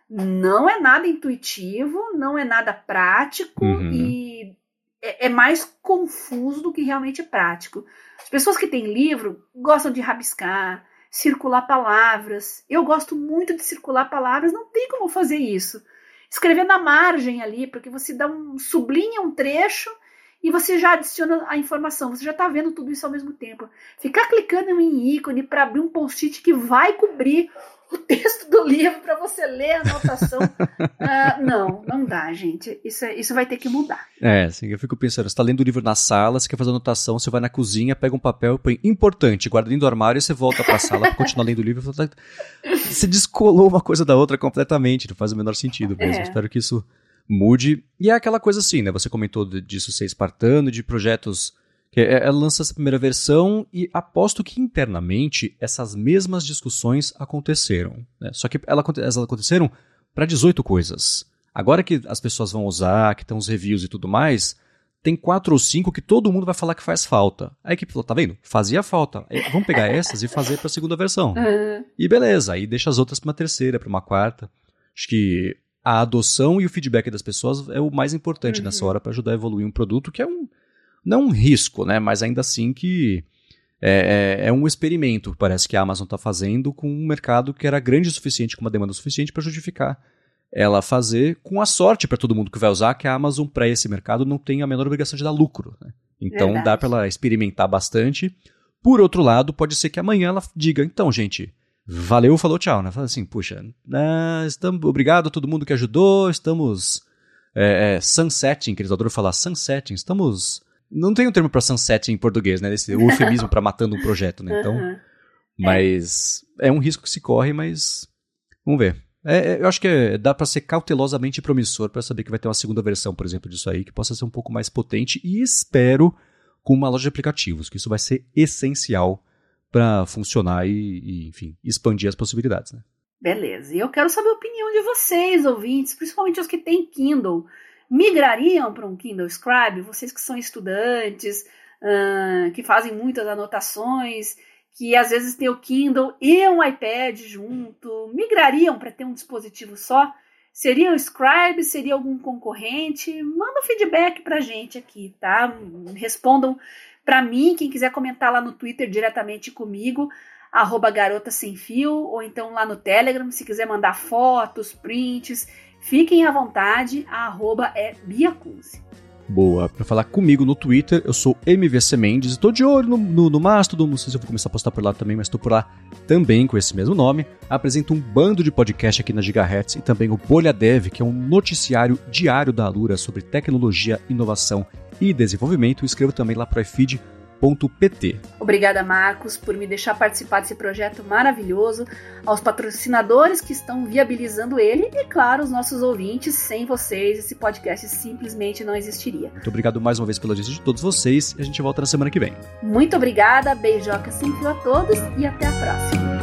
não é nada intuitivo, não é nada prático uhum. e é, é, mais confuso do que realmente prático. As pessoas que têm livro gostam de rabiscar, circular palavras. Eu gosto muito de circular palavras, não tem como fazer isso. Escrever na margem ali, porque você dá um sublinha um trecho e você já adiciona a informação, você já está vendo tudo isso ao mesmo tempo. Ficar clicando em ícone para abrir um post-it que vai cobrir o texto do livro para você ler a anotação. uh, não, não dá, gente. Isso, é, isso vai ter que mudar. É, assim, eu fico pensando, você está lendo o livro na sala, você quer fazer anotação, você vai na cozinha, pega um papel, põe importante, guarda dentro do armário e você volta para a sala para continuar lendo o livro. Você descolou uma coisa da outra completamente, não faz o menor sentido mesmo. É. Espero que isso mude. E é aquela coisa assim, né? Você comentou disso ser espartano, de projetos. que é, Ela lança essa primeira versão e aposto que internamente essas mesmas discussões aconteceram. Né? Só que ela, elas aconteceram para 18 coisas. Agora que as pessoas vão usar, que estão os reviews e tudo mais, tem quatro ou cinco que todo mundo vai falar que faz falta. A equipe falou, tá vendo? Fazia falta. Vamos pegar essas e fazer para a segunda versão. Uhum. E beleza, aí deixa as outras para uma terceira, para uma quarta. Acho que a adoção e o feedback das pessoas é o mais importante uhum. nessa hora para ajudar a evoluir um produto que é um não um risco, né? Mas ainda assim que é, é, é um experimento, parece que a Amazon está fazendo com um mercado que era grande o suficiente, com uma demanda suficiente para justificar ela fazer com a sorte para todo mundo que vai usar que a Amazon para esse mercado não tem a menor obrigação de dar lucro. Né? Então Verdade. dá para ela experimentar bastante. Por outro lado, pode ser que amanhã ela diga, então, gente, valeu, falou tchau, né? Fala assim, puxa, né, estamos, obrigado a todo mundo que ajudou, estamos é, é, sunsetting, que eles adoram falar sunsetting, estamos... Não tem um termo para sunsetting em português, né? Esse eufemismo para matando um projeto, né? Então, uhum. mas é. é um risco que se corre, mas vamos ver. É, é eu acho que é, dá para ser cautelosamente promissor para saber que vai ter uma segunda versão, por exemplo, disso aí, que possa ser um pouco mais potente e espero com uma loja de aplicativos, que isso vai ser essencial para funcionar e, e, enfim, expandir as possibilidades. Né? Beleza. E eu quero saber a opinião de vocês, ouvintes, principalmente os que têm Kindle. Migrariam para um Kindle Scribe? Vocês que são estudantes, uh, que fazem muitas anotações, que às vezes tem o Kindle e um iPad junto, migrariam para ter um dispositivo só? Seria o Scribe? Seria algum concorrente? Manda um feedback para gente aqui, tá? Respondam para mim, quem quiser comentar lá no Twitter diretamente comigo, arroba garota sem fio, ou então lá no Telegram, se quiser mandar fotos, prints, fiquem à vontade, a arroba é. Boa. Para falar comigo no Twitter, eu sou MVC Mendes. Estou de olho no, no, no Mastodon. Não sei se eu vou começar a postar por lá também, mas estou por lá também com esse mesmo nome. Apresento um bando de podcast aqui na Gigahertz e também o Bolha Dev, que é um noticiário diário da Alura sobre tecnologia, inovação e desenvolvimento. Escrevo também lá para o iFeed pt. Obrigada, Marcos, por me deixar participar desse projeto maravilhoso, aos patrocinadores que estão viabilizando ele e, claro, os nossos ouvintes. Sem vocês, esse podcast simplesmente não existiria. Muito obrigado mais uma vez pela audiência de todos vocês e a gente volta na semana que vem. Muito obrigada, beijoca sem fio a todos e até a próxima.